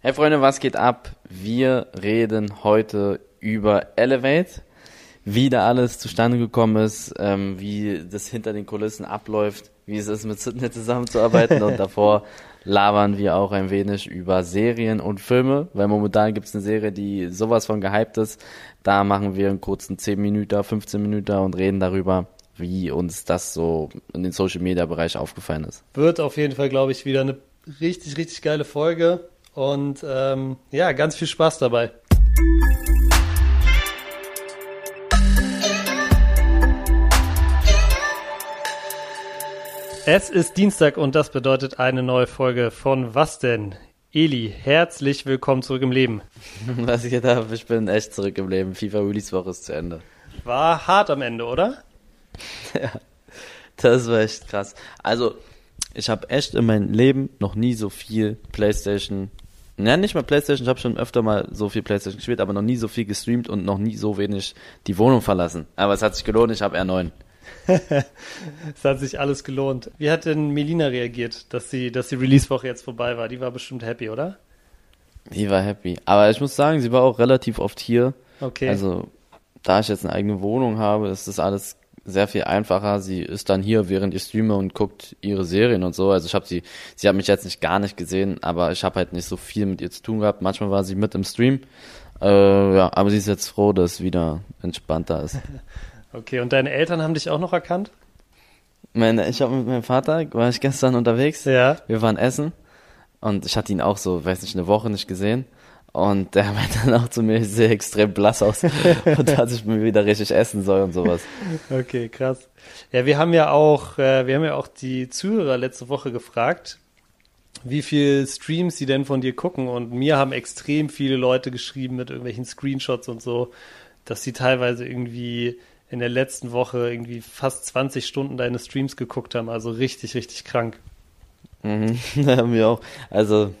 Hey Freunde, was geht ab? Wir reden heute über Elevate, wie da alles zustande gekommen ist, ähm, wie das hinter den Kulissen abläuft, wie es ist, mit Sidney zusammenzuarbeiten und davor labern wir auch ein wenig über Serien und Filme, weil momentan gibt es eine Serie, die sowas von gehypt ist. Da machen wir einen kurzen 10 Minuten, 15 Minuten und reden darüber, wie uns das so in den Social Media Bereich aufgefallen ist. Wird auf jeden Fall, glaube ich, wieder eine richtig, richtig geile Folge und ähm, ja, ganz viel Spaß dabei. Es ist Dienstag und das bedeutet eine neue Folge von Was denn? Eli, herzlich willkommen zurück im Leben. Was ich gedacht habe, ich bin echt zurück im Leben. FIFA Release Woche ist zu Ende. War hart am Ende, oder? ja, das war echt krass. Also, ich habe echt in meinem Leben noch nie so viel PlayStation ja, nicht mal Playstation, ich habe schon öfter mal so viel Playstation gespielt, aber noch nie so viel gestreamt und noch nie so wenig die Wohnung verlassen. Aber es hat sich gelohnt, ich habe R9. es hat sich alles gelohnt. Wie hat denn Melina reagiert, dass sie, dass die Release-Woche jetzt vorbei war? Die war bestimmt happy, oder? Die war happy. Aber ich muss sagen, sie war auch relativ oft hier. Okay. Also, da ich jetzt eine eigene Wohnung habe, ist das alles sehr viel einfacher. Sie ist dann hier, während ich streame und guckt ihre Serien und so. Also ich habe sie, sie hat mich jetzt nicht gar nicht gesehen, aber ich habe halt nicht so viel mit ihr zu tun gehabt. Manchmal war sie mit im Stream. Äh, ja, aber sie ist jetzt froh, dass es wieder entspannter ist. Okay, und deine Eltern haben dich auch noch erkannt? Meine, ich habe mit meinem Vater, war ich gestern unterwegs. Ja. Wir waren essen und ich hatte ihn auch so, weiß nicht, eine Woche nicht gesehen. Und der meinte dann auch zu mir, ich sehe extrem blass aus und dass ich mir wieder richtig essen soll und sowas. Okay, krass. Ja, wir haben ja auch, äh, wir haben ja auch die Zuhörer letzte Woche gefragt, wie viel Streams sie denn von dir gucken. Und mir haben extrem viele Leute geschrieben mit irgendwelchen Screenshots und so, dass sie teilweise irgendwie in der letzten Woche irgendwie fast 20 Stunden deine Streams geguckt haben. Also richtig, richtig krank. Mhm, haben wir auch. Also,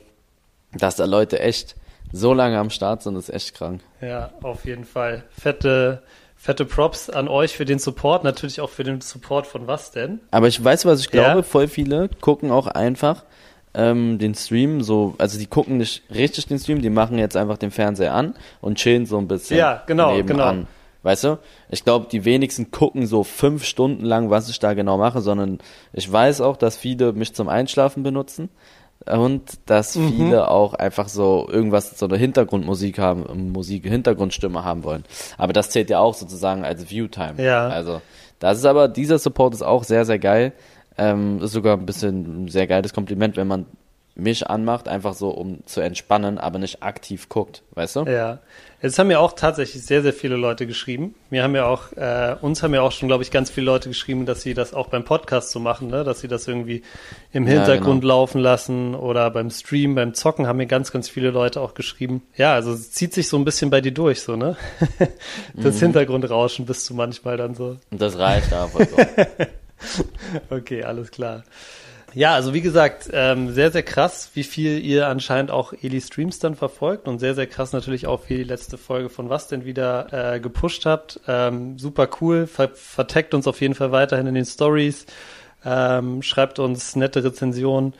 dass da Leute echt so lange am Start sind, ist echt krank. Ja, auf jeden Fall. Fette, fette Props an euch für den Support, natürlich auch für den Support von was denn? Aber ich weiß, was ich glaube, ja. voll viele gucken auch einfach ähm, den Stream so, also die gucken nicht richtig den Stream, die machen jetzt einfach den Fernseher an und chillen so ein bisschen. Ja, genau, genau. Weißt du? Ich glaube, die wenigsten gucken so fünf Stunden lang, was ich da genau mache, sondern ich weiß auch, dass viele mich zum Einschlafen benutzen und dass mhm. viele auch einfach so irgendwas, so eine Hintergrundmusik haben, Musik, Hintergrundstimme haben wollen. Aber das zählt ja auch sozusagen als Viewtime. Ja. Also, das ist aber, dieser Support ist auch sehr, sehr geil. Ähm, ist sogar ein bisschen ein sehr geiles Kompliment, wenn man mich anmacht, einfach so, um zu entspannen, aber nicht aktiv guckt, weißt du? Ja. Jetzt haben ja auch tatsächlich sehr, sehr viele Leute geschrieben. Wir haben ja auch, äh, uns haben ja auch schon, glaube ich, ganz viele Leute geschrieben, dass sie das auch beim Podcast so machen, ne? dass sie das irgendwie im Hintergrund ja, genau. laufen lassen oder beim Stream, beim Zocken haben mir ganz, ganz viele Leute auch geschrieben. Ja, also es zieht sich so ein bisschen bei dir durch, so, ne? das mhm. Hintergrundrauschen bist du manchmal dann so. Und das reicht aber. okay, alles klar. Ja, also wie gesagt, ähm, sehr, sehr krass, wie viel ihr anscheinend auch Eli Streams dann verfolgt und sehr, sehr krass natürlich auch, wie die letzte Folge von was denn wieder äh, gepusht habt. Ähm, super cool, ver verteckt uns auf jeden Fall weiterhin in den Stories, ähm, schreibt uns nette Rezensionen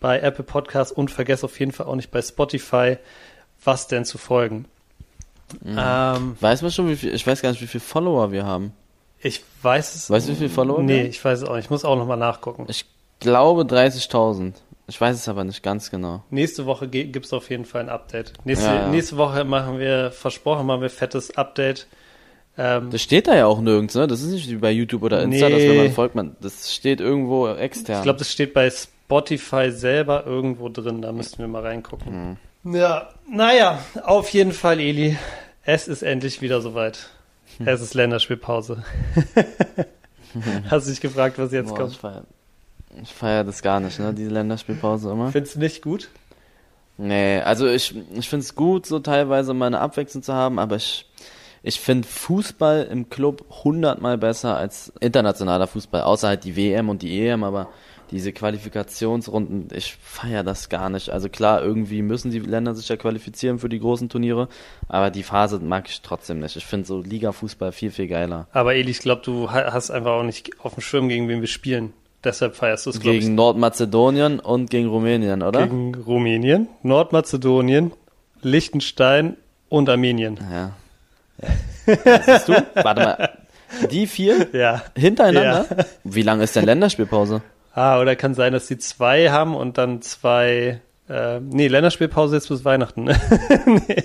bei Apple Podcasts und vergesst auf jeden Fall auch nicht bei Spotify, was denn zu folgen. Mhm. Ähm, weiß man schon, wie viel, ich weiß gar nicht, wie viele Follower wir haben. Ich weiß es. Weißt du, wie viele Follower? Nee, ich weiß es auch nicht. Ich muss auch nochmal nachgucken. Ich glaube 30.000. Ich weiß es aber nicht ganz genau. Nächste Woche gibt es auf jeden Fall ein Update. Nächste, ja, ja. nächste Woche machen wir, versprochen, machen wir fettes Update. Ähm, das steht da ja auch nirgends, ne? Das ist nicht wie bei YouTube oder Insta, nee. dass wenn man folgt, man, das steht irgendwo extern. Ich glaube, das steht bei Spotify selber irgendwo drin, da müssten wir mal reingucken. Hm. Ja, naja, auf jeden Fall, Eli. Es ist endlich wieder soweit. Hm. Es ist Länderspielpause. Hast du dich gefragt, was jetzt Boah, kommt? Ich feiere das gar nicht, ne, diese Länderspielpause immer. Findest du nicht gut? Nee, also ich, ich finde es gut, so teilweise mal eine Abwechslung zu haben, aber ich, ich finde Fußball im Club hundertmal besser als internationaler Fußball, außer halt die WM und die EM, aber diese Qualifikationsrunden, ich feiere das gar nicht. Also klar, irgendwie müssen die Länder sich ja qualifizieren für die großen Turniere, aber die Phase mag ich trotzdem nicht. Ich finde so Liga-Fußball viel, viel geiler. Aber Eli, ich glaube, du hast einfach auch nicht auf dem Schirm, gegen wen wir spielen. Deshalb feierst du es, glaube ich. Gegen Nordmazedonien und gegen Rumänien, oder? Gegen Rumänien, Nordmazedonien, Liechtenstein und Armenien. Ja. ja. Siehst du? Warte mal. Die vier Ja. hintereinander? Wie lange ist denn Länderspielpause? Ah, oder kann sein, dass die zwei haben und dann zwei. Äh, nee, Länderspielpause jetzt bis Weihnachten. ne? nee,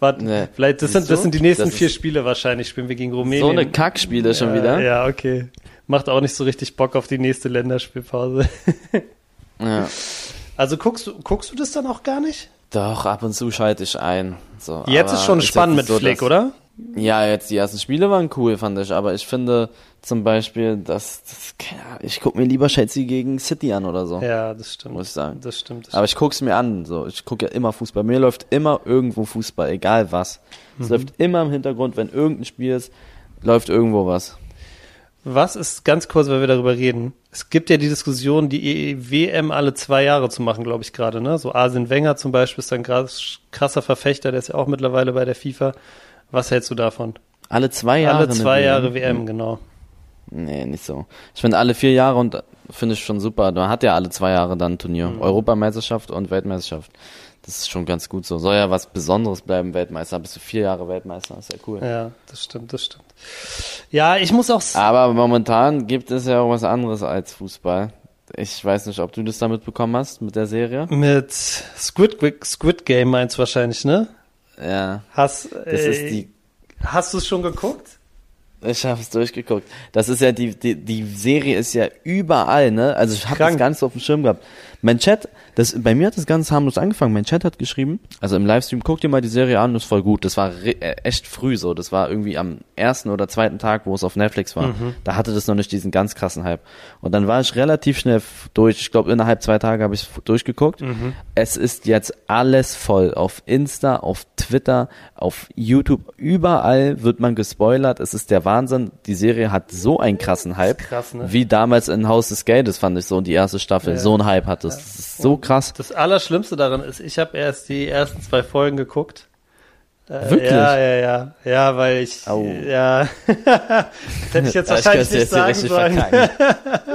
warte, Nee. vielleicht das sind das sind die nächsten vier Spiele wahrscheinlich. Spielen wir gegen Rumänien. So eine Kackspiele schon wieder. Ja, okay. Macht auch nicht so richtig Bock auf die nächste Länderspielpause. Ja. Also guckst du guckst du das dann auch gar nicht? Doch, ab und zu schalte ich ein. So, Jetzt ist schon spannend mit so, Flick, dass- oder? Ja, jetzt die ersten Spiele waren cool, fand ich. Aber ich finde zum Beispiel, dass, das, ja, ich gucke mir lieber Chelsea gegen City an oder so. Ja, das stimmt. Muss ich sagen. Das stimmt. Das Aber ich guck's mir an. So, ich gucke ja immer Fußball. Mir läuft immer irgendwo Fußball, egal was. Mhm. Es läuft immer im Hintergrund, wenn irgendein Spiel ist, läuft irgendwo was. Was ist, ganz kurz, weil wir darüber reden, es gibt ja die Diskussion, die E WM alle zwei Jahre zu machen, glaube ich gerade, ne? So Arsene Wenger zum Beispiel ist ein krass- krasser Verfechter, der ist ja auch mittlerweile bei der FIFA. Was hältst du davon? Alle zwei Jahre. alle zwei WM. Jahre WM, genau. Nee, nicht so. Ich finde alle vier Jahre und finde ich schon super. Man hat ja alle zwei Jahre dann ein Turnier. Mhm. Europameisterschaft und Weltmeisterschaft. Das ist schon ganz gut so. Soll ja was Besonderes bleiben, Weltmeister. Bist du vier Jahre Weltmeister, ist ja cool. Ja, das stimmt, das stimmt. Ja, ich muss auch, Aber momentan gibt es ja auch was anderes als Fußball. Ich weiß nicht, ob du das damit bekommen hast, mit der Serie. mit Squid, Squid Game meinst du wahrscheinlich, ne? Ja, Hast, das äh, ist die hast du es schon geguckt? Ich habe es durchgeguckt. Das ist ja die, die die Serie ist ja überall, ne? Also ich habe das ganz auf dem Schirm gehabt. Mein Chat, das bei mir hat das ganz harmlos angefangen. Mein Chat hat geschrieben, also im Livestream, guck dir mal die Serie an, ist voll gut. Das war äh, echt früh so. Das war irgendwie am ersten oder zweiten Tag, wo es auf Netflix war. Da hatte das noch nicht diesen ganz krassen Hype. Und dann war ich relativ schnell durch. Ich glaube innerhalb zwei Tage habe ich es durchgeguckt. Es ist jetzt alles voll auf Insta, auf Twitter, auf YouTube. Überall wird man gespoilert. Es ist der Wahnsinn. Die Serie hat so einen krassen Hype. krass, ne? Wie damals in Haus des Geldes fand ich so. Und die erste Staffel. Ja. So ein Hype hat es. Das ist so krass. Das Allerschlimmste daran ist, ich habe erst die ersten zwei Folgen geguckt. Äh, Wirklich? Ja, ja, ja. Ja, weil ich, Au. ja, das hätte ich jetzt ich wahrscheinlich kann's nicht sagen sollen.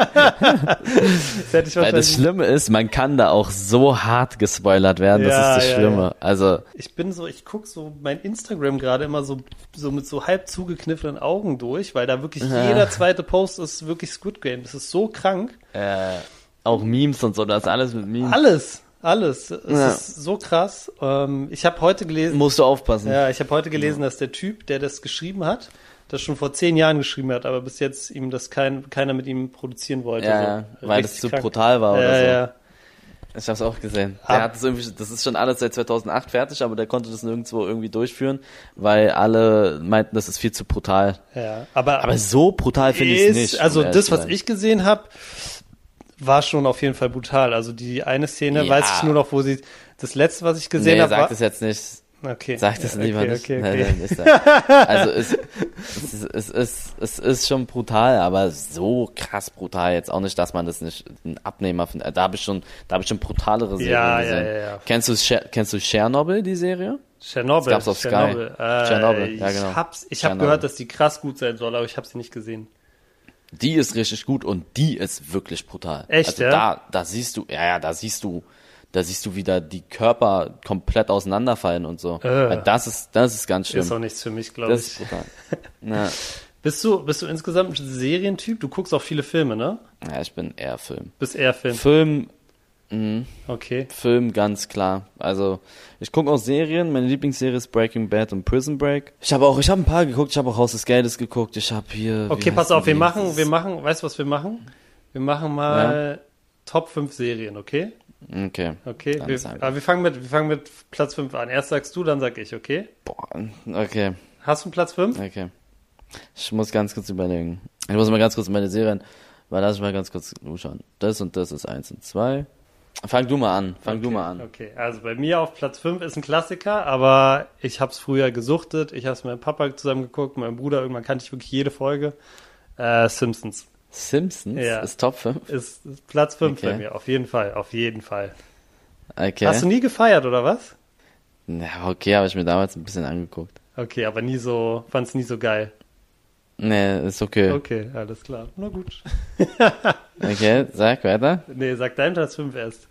Das ich Weil das wahrscheinlich Schlimme ist, man kann da auch so hart gespoilert werden. Das Ja, ist das ja, Schlimme. ja. Also, Ich bin so, ich guck so mein Instagram gerade immer so, so mit so halb zugekniffenen Augen durch, weil da wirklich jeder zweite Post ist wirklich Squid Game. Das ist so krank. äh, auch Memes und so, das ist alles mit Memes. Alles, alles. Es Ja. ist so krass. Ähm, ich habe heute gelesen, Musst du aufpassen. ja, ich habe heute gelesen, dass der Typ, der das geschrieben hat, das schon vor zehn Jahren geschrieben hat, aber bis jetzt ihm das kein, keiner mit ihm produzieren wollte. Ja, so. weil Richtig das zu krank. brutal war ja, oder so. Ja, Ich hab's auch gesehen. Ab- Der hat das irgendwie, das ist schon alles seit 2008 fertig, aber der konnte das nirgendwo irgendwie durchführen, weil alle meinten, das ist viel zu brutal. ja. Aber, Aber so brutal finde ich es nicht. um also ehrlich das, was ich gesehen habe, war schon auf jeden Fall brutal. Also die eine Szene, Ja. weiß ich nur noch, wo sie, das letzte, was ich gesehen nee, habe, sag das jetzt nicht. okay. Sag das Ja, lieber okay, nicht. Okay, okay. nein. Also es, es, ist- es, ist, es ist schon brutal, aber so krass brutal jetzt auch nicht, dass man das nicht ein Abnehmer findet. Da habe ich schon, da habe ich schon brutalere Serien Ja, ja, gesehen. ja, ja. Kennst du kennst du Tschernobyl die Serie? Tschernobyl. Das gab's auf Sky. Tschernobyl. Äh, Tschernobyl, ja, genau. Ich hab's, ich habe gehört, dass die krass gut sein soll, aber ich habe sie nicht gesehen. Die ist richtig gut und die ist wirklich brutal. Echt, also ja? Da, da siehst du, ja, ja, da siehst du, da siehst du wieder die Körper komplett auseinanderfallen und so. Äh. Das ist, das ist ganz schlimm. Ist auch nichts für mich, glaube das ich. ist brutal. Na, Bist du, bist du insgesamt ein Serientyp? Du guckst auch viele Filme, ne? ja, ich bin eher Film. Bist eher Film. Film, mh, Okay. Film ganz klar. Also ich gucke auch Serien. Meine Lieblingsserie ist Breaking Bad und Prison Break. Ich habe auch, ich habe ein paar geguckt. Ich habe auch Haus des Geldes geguckt. Ich habe hier. Okay, pass auf, wir machen, wir machen, weißt du, was wir machen? Wir machen mal Top 5 Serien, okay? Okay. Okay, wir, aber wir fangen mit, wir fangen mit Platz 5 an. Erst sagst du, dann sag ich, okay? Boah, okay. Hast du einen Platz 5? Okay. Ich muss ganz kurz überlegen. Ich muss mal ganz kurz meine Serien, weil lass ich mal ganz kurz schauen. Das und das ist eins und zwei. Fang du mal an. Fang du mal an. Okay, also bei mir auf Platz 5 ist ein Klassiker, aber ich habe es früher gesuchtet. Ich habe es mit meinem Papa zusammen geguckt, mit meinem Bruder. Irgendwann kannte ich wirklich jede Folge. Äh, Simpsons Simpsons Ja. ist Top 5. ist, ist Platz 5 Okay. bei mir. Auf jeden Fall, auf jeden Fall. Okay. Hast du nie gefeiert, oder was? Ja, okay, habe ich mir damals ein bisschen angeguckt. Okay, aber nie so, fand's nie so geil. Nee, ist okay. Okay, alles klar. Na gut. Okay, sag weiter. Nee, sag dein Platz 5 erst.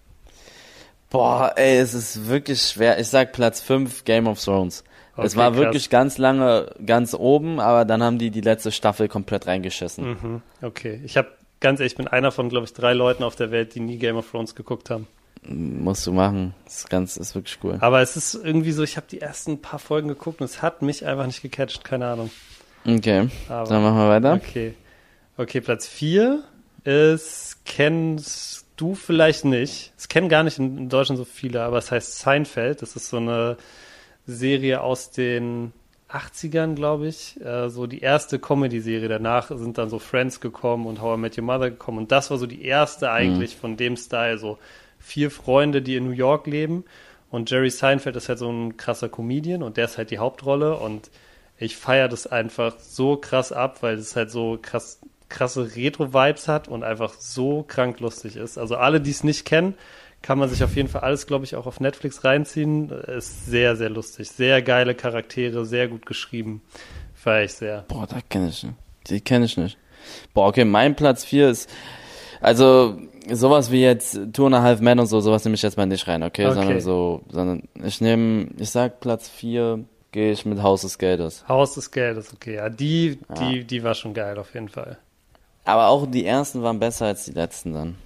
Boah, ey, es ist wirklich schwer. Ich sag Platz 5 Game of Thrones. es Okay, war krass. wirklich ganz lange ganz oben, aber dann haben die die letzte Staffel komplett reingeschissen. Mhm, okay. Ich habe ganz ehrlich, ich bin einer von, glaube ich, drei Leuten auf der Welt, die nie Game of Thrones geguckt haben. Musst du machen. Das ist ganz, ist wirklich cool. Aber es ist irgendwie so, ich habe die ersten paar Folgen geguckt und es hat mich einfach nicht gecatcht, keine Ahnung. Okay, Aber, dann machen wir weiter. Okay. Okay, Platz 4 ist, kennst du vielleicht nicht. Es kennen gar nicht in, Deutschland so viele, aber es heißt Seinfeld. Das ist so eine Serie aus den 80ern, glaube ich. Äh, so die erste Comedy-Serie. Danach sind dann so Friends gekommen und How I Met Your Mother gekommen. Und das war so die erste eigentlich von dem Style. So vier Freunde, die in New York leben. Und Jerry Seinfeld ist halt so ein krasser Comedian und der ist halt die Hauptrolle. Und ich feiere das einfach so krass ab, weil es halt so krass, krasse Retro-Vibes hat und einfach so krank lustig ist. Also alle, die es nicht kennen, kann man sich auf jeden Fall alles, glaube ich, auch auf Netflix reinziehen. Ist sehr, sehr lustig. Sehr geile Charaktere, sehr gut geschrieben. Feier ich sehr. Boah, da kenne ich nicht. Die kenne ich nicht. Boah, okay, mein Platz 4 ist, also sowas wie jetzt Two and a Half Men und so, sowas nehme ich jetzt mal nicht rein, okay? Okay. Sondern so, sondern ich nehme, ich sag Platz 4, gehe ich mit Haus des Geldes. Haus des Geldes, okay. Ja, die, die, die war schon geil auf jeden Fall. Aber auch die ersten waren besser als die letzten dann.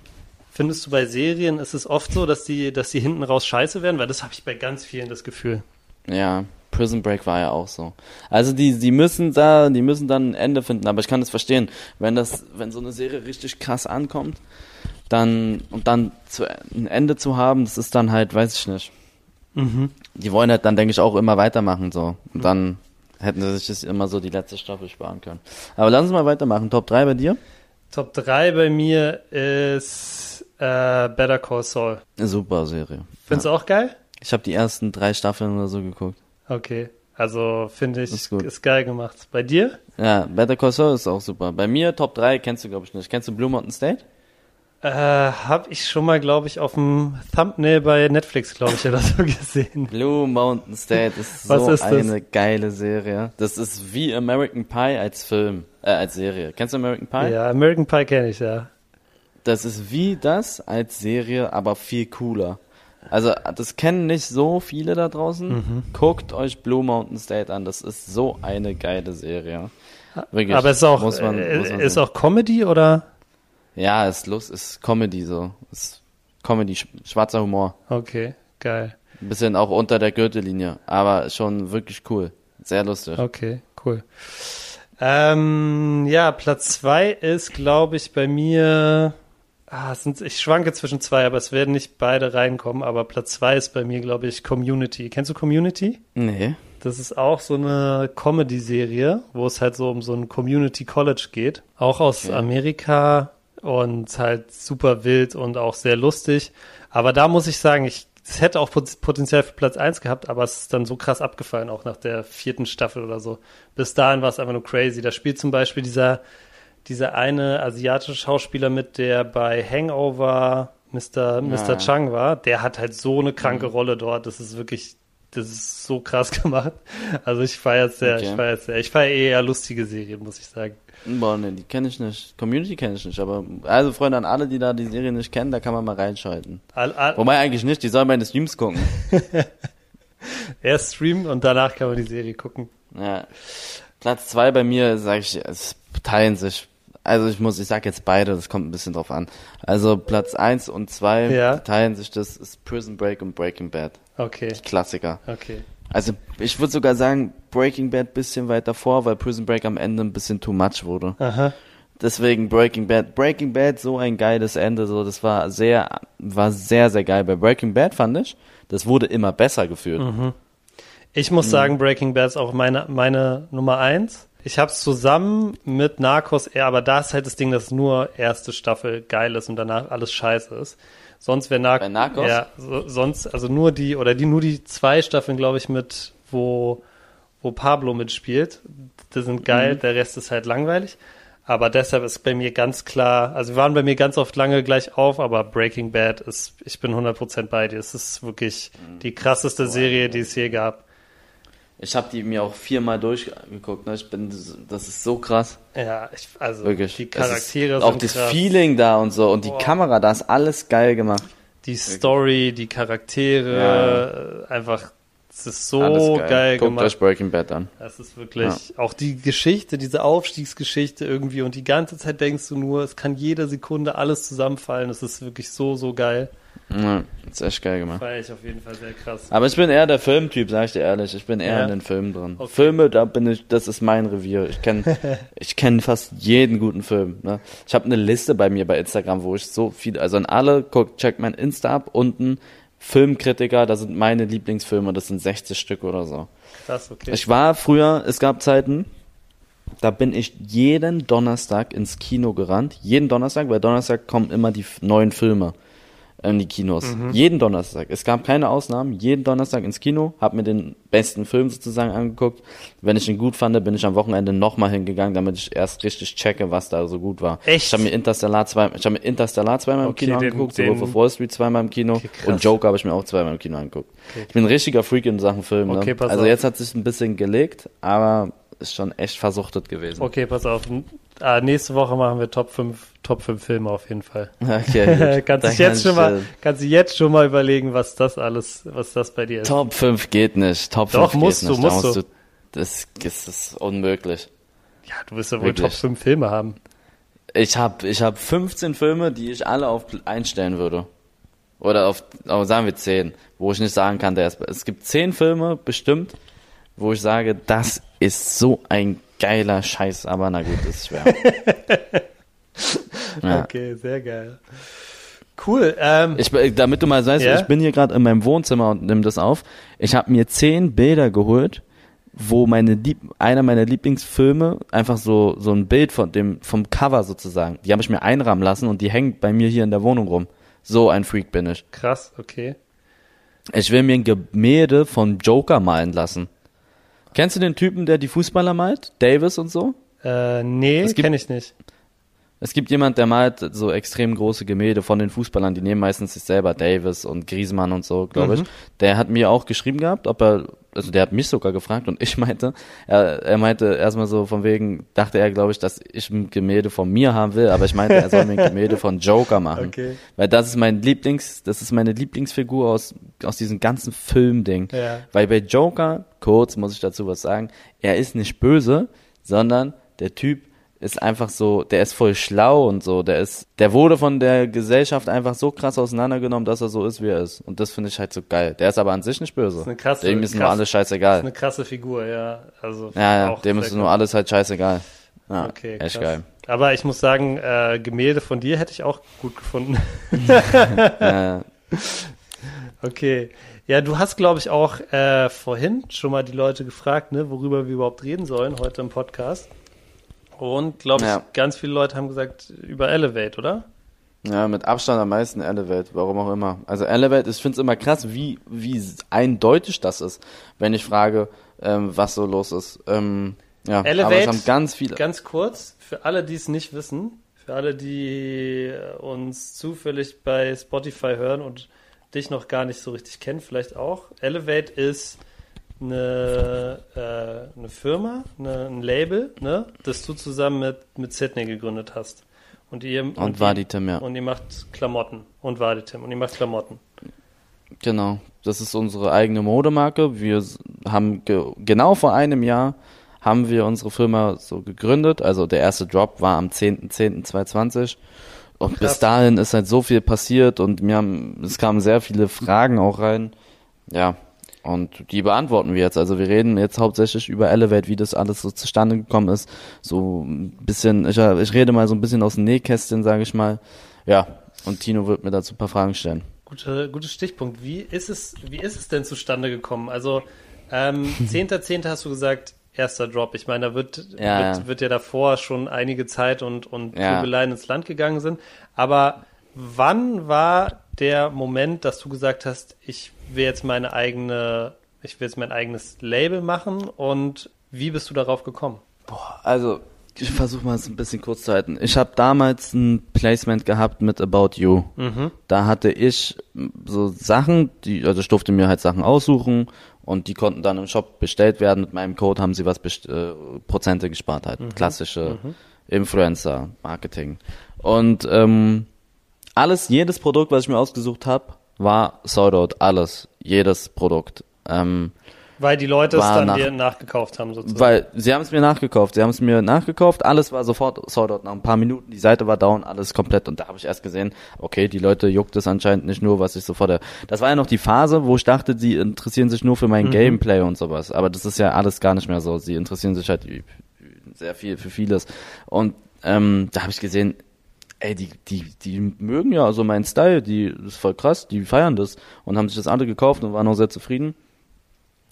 Findest du bei Serien ist es oft so, dass die, dass die hinten raus scheiße werden? Weil das habe ich bei ganz vielen das Gefühl. Ja, Prison Break war ja auch so. Also die, die müssen da, die müssen dann ein Ende finden, aber ich kann das verstehen. Wenn das, wenn so eine Serie richtig krass ankommt, dann, und dann zu, ein Ende zu haben, das ist dann halt, weiß ich nicht. Mhm. Die wollen halt dann, denke ich, auch immer weitermachen, so. Und dann hätten sie sich das immer so die letzte Staffel sparen können. Aber lass uns mal weitermachen. Top 3 bei dir? Top 3 bei mir ist äh, Better Call Saul. Super Serie. Findest du auch geil? Ich habe die ersten drei Staffeln oder so geguckt. Okay. Also finde ich, Ist ist geil gemacht. Bei dir? Ja, Better Call Saul ist auch super. Bei mir Top 3 kennst du, glaube ich, nicht. Kennst du Blue Mountain State? Äh, hab ich schon mal, glaube ich, auf dem Thumbnail bei Netflix, glaube ich, oder so gesehen. Blue Mountain State ist so ist eine geile Serie. Das ist wie American Pie als Film, äh, als Serie. Kennst du American Pie? Ja, American Pie kenne ich, ja. Das ist wie das als Serie, aber viel cooler. Also, das kennen nicht so viele da draußen. Mhm. Guckt euch Blue Mountain State an. Das ist so eine geile Serie. Wirklich. Aber es ist auch, muss man, äh, ist auch Comedy oder? Ja, ist Lust, ist Comedy so. Ist Comedy, sch- schwarzer Humor. Okay, geil. Ein bisschen auch unter der Gürtellinie, aber schon wirklich cool. Sehr lustig. Okay, cool. Ähm, ja, Platz zwei ist, glaube ich, bei mir. Ah, sind, ich schwanke zwischen zwei, aber es werden nicht beide reinkommen. Aber Platz zwei ist bei mir, glaube ich, Community. Kennst du Community? Nee. Das ist auch so eine Comedy-Serie, wo es halt so um so ein Community College geht. Auch aus Okay. Amerika und halt super wild und auch sehr lustig. Aber da muss ich sagen, ich, es hätte auch Pot- Potenzial für Platz eins gehabt, aber es ist dann so krass abgefallen, auch nach der vierten Staffel oder so. Bis dahin war es einfach nur crazy. Da spielt zum Beispiel dieser, dieser eine asiatische Schauspieler mit, der bei Hangover Mr. Mr. Ja. Chang war. Der hat halt so eine Mhm. kranke Rolle dort. Das ist wirklich, das ist so krass gemacht. Also ich feiere es sehr, Okay. ich feiere es sehr. Ich feiere eher lustige Serien, muss ich sagen. Boah, nee, die kenne ich nicht. Community kenne ich nicht, aber also Freunde an alle, die da die Serie nicht kennen, da kann man mal reinschalten. All, all, Wobei eigentlich nicht, die sollen meine Streams gucken. erst streamen und danach kann man die Serie gucken. Ja. Platz zwei bei mir, sage ich, es teilen sich. Also ich muss, ich sag jetzt beide, das kommt ein bisschen drauf an. Also Platz eins und zwei Ja. teilen sich das ist Prison Break und Breaking Bad. Okay, Klassiker. okay. Also ich würde sogar sagen, Breaking Bad bisschen weiter vor, weil Prison Break am Ende ein bisschen too much wurde. Aha. Deswegen Breaking Bad. Breaking Bad, so ein geiles Ende, so, das war sehr, war sehr, sehr geil. Bei Breaking Bad fand ich, das wurde immer besser geführt. Ich Mhm. muss sagen, Breaking Bad ist auch meine, meine Nummer eins. Ich habe es zusammen mit Narcos eher, aber da ist halt das Ding, dass nur erste Staffel geil ist und danach alles scheiße ist. Sonst wäre Narcos. Bei Narcos? Ja, so, sonst, also nur die, oder die, nur die zwei Staffeln, glaube ich, mit, wo, wo Pablo mitspielt. Die sind geil, der Rest ist halt langweilig. Aber deshalb ist bei mir ganz klar, also wir waren bei mir ganz oft lange gleich auf, aber Breaking Bad ist, ich bin 100% bei dir. Es ist wirklich die krasseste Serie, die es je gab. Ich habe die mir auch viermal durchgeguckt. Ne? Ich bin, das ist so krass. Ja, ich, also Wirklich. die Charaktere auch sind das krass. Feeling da und so und die Boah. Kamera, da ist alles geil gemacht. Die Story, die Charaktere, äh, einfach, es ist so alles geil, Guckt gemacht. euch Breaking Bad an. Das ist wirklich auch die Geschichte, diese Aufstiegsgeschichte irgendwie und die ganze Zeit denkst du nur, es kann jede Sekunde alles zusammenfallen. Es ist wirklich so, so geil. Ja, ist echt geil gemacht. Feier ich auf jeden Fall sehr krass. Aber ich bin eher der Filmtyp, sag ich dir ehrlich. Ich bin eher Ja. in den Filmen drin. Okay. Filme, da bin ich, das ist mein Revier. Ich kenne ich kenn fast jeden guten Film. Ne? Ich habe eine Liste bei mir bei Instagram, wo ich so viel, also an alle, guck, check mein Insta ab, unten Filmkritiker, das sind meine Lieblingsfilme, das sind 60 Stück oder so. Krass, okay. Ich war früher, es gab Zeiten, da bin ich jeden Donnerstag ins Kino gerannt. Jeden Donnerstag, weil Donnerstag kommen immer die neuen Filme in die Kinos. Jeden Donnerstag. Es gab keine Ausnahmen. Jeden Donnerstag ins Kino, hab mir den besten Film sozusagen angeguckt. Wenn ich ihn gut fand, bin ich am Wochenende nochmal hingegangen, damit ich erst richtig checke, was da so gut war. Echt? Ich habe mir Interstellar zwei, ich habe mir Interstellar zweimal im Okay, Kino den- angeguckt, den- sowohl für Wall Street zweimal im Kino Okay, und Joker habe ich mir auch zweimal im Kino angeguckt. Ich bin ein richtiger Freak in Sachen Film. Ne? Okay, pass also auf. jetzt hat sich ein bisschen gelegt, aber ist schon echt versuchtet gewesen. Okay, pass auf. Ah, nächste Woche machen wir Top 5, Top 5 Filme auf jeden Fall. Okay, kannst dich jetzt schon mal, kannst du jetzt schon mal überlegen, was das alles, was das bei dir ist. Top 5 geht nicht. Top Doch, 5 musst geht du, nicht. musst da du. Das, das ist unmöglich. Ja, du wirst ja wohl Wirklich. Top 5 Filme haben. Ich habe ich hab 15 Filme, die ich alle auf einstellen würde. Oder auf, auf, sagen wir 10, wo ich nicht sagen kann, der ist. Es gibt 10 Filme bestimmt, wo ich sage, das ist so ein geiler Scheiß, aber na gut, ist schwer. ja. Okay, sehr geil. Cool. Ähm, Ich, damit du mal weißt, Ja? ich bin hier gerade in meinem Wohnzimmer und nimm das auf. Ich habe mir zehn Bilder geholt, wo meine Lieb einer meiner Lieblingsfilme einfach so so ein Bild von dem vom Cover sozusagen. Die habe ich mir einrahmen lassen und die hängt bei mir hier in der Wohnung rum. So ein Freak bin ich. krass, okay. Ich will mir ein Gemälde von Joker malen lassen. Kennst du den Typen, der die Fußballer malt? Davis und so? Äh, nee, kenne ich nicht. Es gibt jemand, der malt so extrem große Gemälde von den Fußballern, die nehmen meistens sich selber, Davis und Griezmann und so, glaube ich. Der hat mir auch geschrieben gehabt, ob er, also der hat mich sogar gefragt und ich meinte, er, er meinte erstmal so von wegen, dachte er, glaube ich, dass ich ein Gemälde von mir haben will, aber ich meinte, er soll mir ein Gemälde von Joker machen. Okay. Weil das ist mein Lieblings, das ist meine Lieblingsfigur aus, aus diesem ganzen Filmding. Ja. Weil bei Joker, kurz muss ich dazu was sagen, er ist nicht böse, sondern der Typ ist einfach so, der ist voll schlau und so, der ist, der wurde von der Gesellschaft einfach so krass auseinandergenommen, dass er so ist, wie er ist. Und das finde ich halt so geil. Der ist aber an sich nicht böse. ist eine krasse- dem ist nur alles Das ist scheißegal. eine krasse Figur, ja. Also Ja, ja, dem ist nur alles halt scheißegal. Ja, Okay, echt krass. geil. Aber ich muss sagen, äh, Gemälde von dir hätte ich auch gut gefunden. Ja, Okay. Ja, du hast, glaube ich, auch äh, vorhin schon mal die Leute gefragt, ne, worüber wir überhaupt reden sollen heute im Podcast. Und, glaube ich, Ja. ganz viele Leute haben gesagt, über Elevate, oder? Ja, mit Abstand am meisten Elevate, warum auch immer. Also Elevate, ich finde es immer krass, wie, wie eindeutig das ist, wenn ich frage, ähm, was so los ist. Ähm, ja, aber Elevate, es haben ganz viele. Ganz kurz, für alle, die es nicht wissen, für alle, die uns zufällig bei Spotify hören und dich noch gar nicht so richtig kennen, vielleicht auch. Elevate ist eine, äh, eine Firma, eine, ein Label, ne, das du zusammen mit, mit Sydney gegründet hast. Und ihr, Und ihr- Vaditim, ja. Und ihr macht Klamotten. Und Vaditim. Und ihr macht Klamotten. Genau. Das ist unsere eigene Modemarke. Wir haben ge genau vor einem Jahr haben wir unsere Firma so gegründet. Also der erste Drop war am 10.10.2020. Und bis dahin ist halt so viel passiert und mir haben, es kamen sehr viele Fragen auch rein. Ja. Und die beantworten wir jetzt. Also wir reden jetzt hauptsächlich über Elevate, wie das alles so zustande gekommen ist. So ein bisschen, ich, ich rede mal so ein bisschen aus dem Nähkästchen, sage ich mal. Ja. Und Tino wird mir dazu ein paar Fragen stellen. Guter, guter Stichpunkt. Wie ist es, wie ist es denn zustande gekommen? Also, ähm, 10.10. hast du gesagt, erster Drop. Ich meine, da wird, Ja, wird, ja. wird ja davor schon einige Zeit und, und Ja. Grübeleien ins Land gegangen sind. Aber wann war der Moment, dass du gesagt hast, ich will jetzt meine eigene, ich will jetzt mein eigenes Label machen und wie bist du darauf gekommen? Also, ich versuche mal es ein bisschen kurz zu halten. Ich habe damals ein Placement gehabt mit About You. Mhm. Da hatte ich so Sachen, die, also ich durfte mir halt Sachen aussuchen und die konnten dann im Shop bestellt werden. Mit meinem Code haben sie was äh, Prozente gespart halt. Klassische Influencer Marketing. Und ähm, alles, jedes Produkt, was ich mir ausgesucht habe, war Sold Out. Alles, jedes Produkt. Ähm, Weil die Leute es dann nach- dir nachgekauft haben, sozusagen. weil sie haben es mir nachgekauft. Sie haben es mir nachgekauft. Alles war sofort sold out nach ein paar Minuten. Die Seite war down, alles komplett. Und da habe ich erst gesehen, okay, die Leute juckt es anscheinend nicht nur, was ich sofort. Das war ja noch die Phase, wo ich dachte, sie interessieren sich nur für mein Gameplay und sowas. Aber das ist ja alles gar nicht mehr so. Sie interessieren sich halt sehr viel für vieles. Und ähm, da habe ich gesehen, ey, die, die, die mögen ja so meinen Style, die ist voll krass, die feiern das und haben sich das alle gekauft und waren auch sehr zufrieden.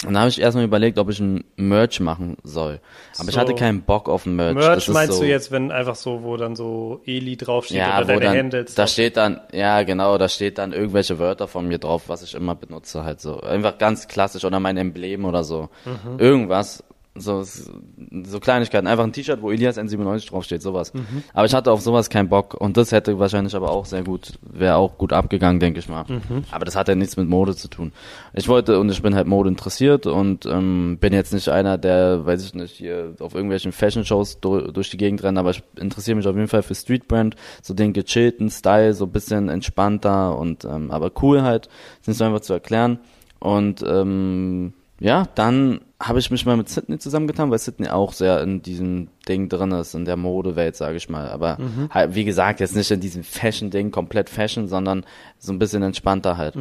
Und da habe ich erstmal überlegt, ob ich ein Merch machen soll. Aber ich So. hatte keinen Bock auf ein Merch. Merch meinst so, du jetzt, wenn einfach so, wo dann so Eli draufsteht ja, oder deine dann, Handles? da steht dann, ja genau, da steht dann irgendwelche Wörter von mir drauf, was ich immer benutze halt so. Einfach ganz klassisch oder mein Emblem oder so. Mhm. Irgendwas. So, so Kleinigkeiten. Einfach ein T-Shirt, wo Elias N97 draufsteht, sowas. Mhm. Aber ich hatte auf sowas keinen Bock. Und das hätte wahrscheinlich aber auch sehr gut, wäre auch gut abgegangen, denke ich mal. Mhm. Aber das hat ja nichts mit Mode zu tun. Ich wollte, und ich bin halt Mode interessiert und ähm, bin jetzt nicht einer, der, weiß ich nicht, hier auf irgendwelchen Fashion-Shows do, durch die Gegend rennt, aber ich interessiere mich auf jeden Fall für Streetbrand, so den gechillten Style, so bisschen entspannter und ähm, aber cool halt, nicht so einfach zu erklären. Und ähm, ja, dann habe ich mich mal mit Sydney zusammengetan, weil Sydney auch sehr in diesem Ding drin ist, in der Modewelt, sage ich mal. Aber halt, wie gesagt, jetzt nicht in diesem Fashion-Ding, komplett Fashion, sondern so ein bisschen entspannter halt.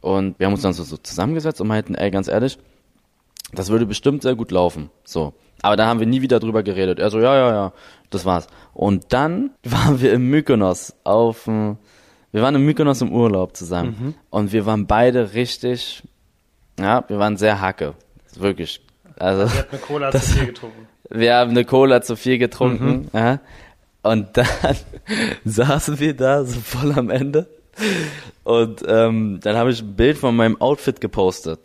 Und wir haben uns dann so, so zusammengesetzt und meinten, ey, ganz ehrlich, das würde bestimmt sehr gut laufen. So. Aber dann haben wir nie wieder drüber geredet. Er so, ja, ja, ja, das war's. Und dann waren wir im Mykonos auf, wir waren im Mykonos im Urlaub zusammen. Und wir waren beide richtig, ja, wir waren sehr hacke. Wirklich. Also, Ihr habt eine Cola zu viel getrunken. wir haben eine Cola zu viel getrunken, ja. Und dann saßen wir da so voll am Ende. Und ähm, dann habe ich ein Bild von meinem Outfit gepostet.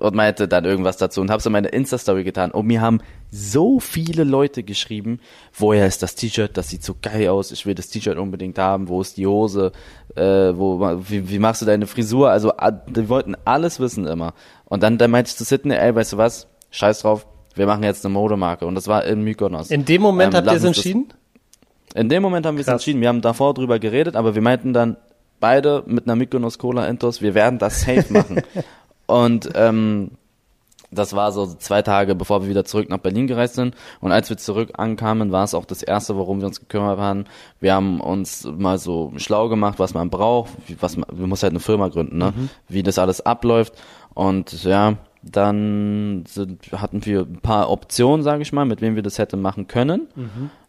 Und meinte dann irgendwas dazu und habe so meine Insta-Story getan. Und mir haben so viele Leute geschrieben, woher ist das T-Shirt, das sieht so geil aus, ich will das T-Shirt unbedingt haben, wo ist die Hose, äh, wo, wie, wie machst du deine Frisur? Also ah, die wollten alles wissen immer. Und dann, dann meinte ich zu Sydney, ey, weißt du was, scheiß drauf, wir machen jetzt eine Modemarke. Und das war in Mykonos. In dem Moment Ähm, habt ihr es entschieden? in dem Moment haben wir es entschieden. Wir haben davor drüber geredet, aber wir meinten dann beide mit einer Mykonos Cola Entos, wir werden das safe machen. und ähm, das war so zwei Tage, bevor wir wieder zurück nach Berlin gereist sind. Und als wir zurück ankamen, war es auch das erste, worum wir uns gekümmert haben. Wir haben uns mal so schlau gemacht, was man braucht, was man, wir muss halt eine Firma gründen, ne? Wie das alles abläuft. Und ja, dann sind, hatten wir ein paar Optionen, sage ich mal, mit wem wir das hätten machen können.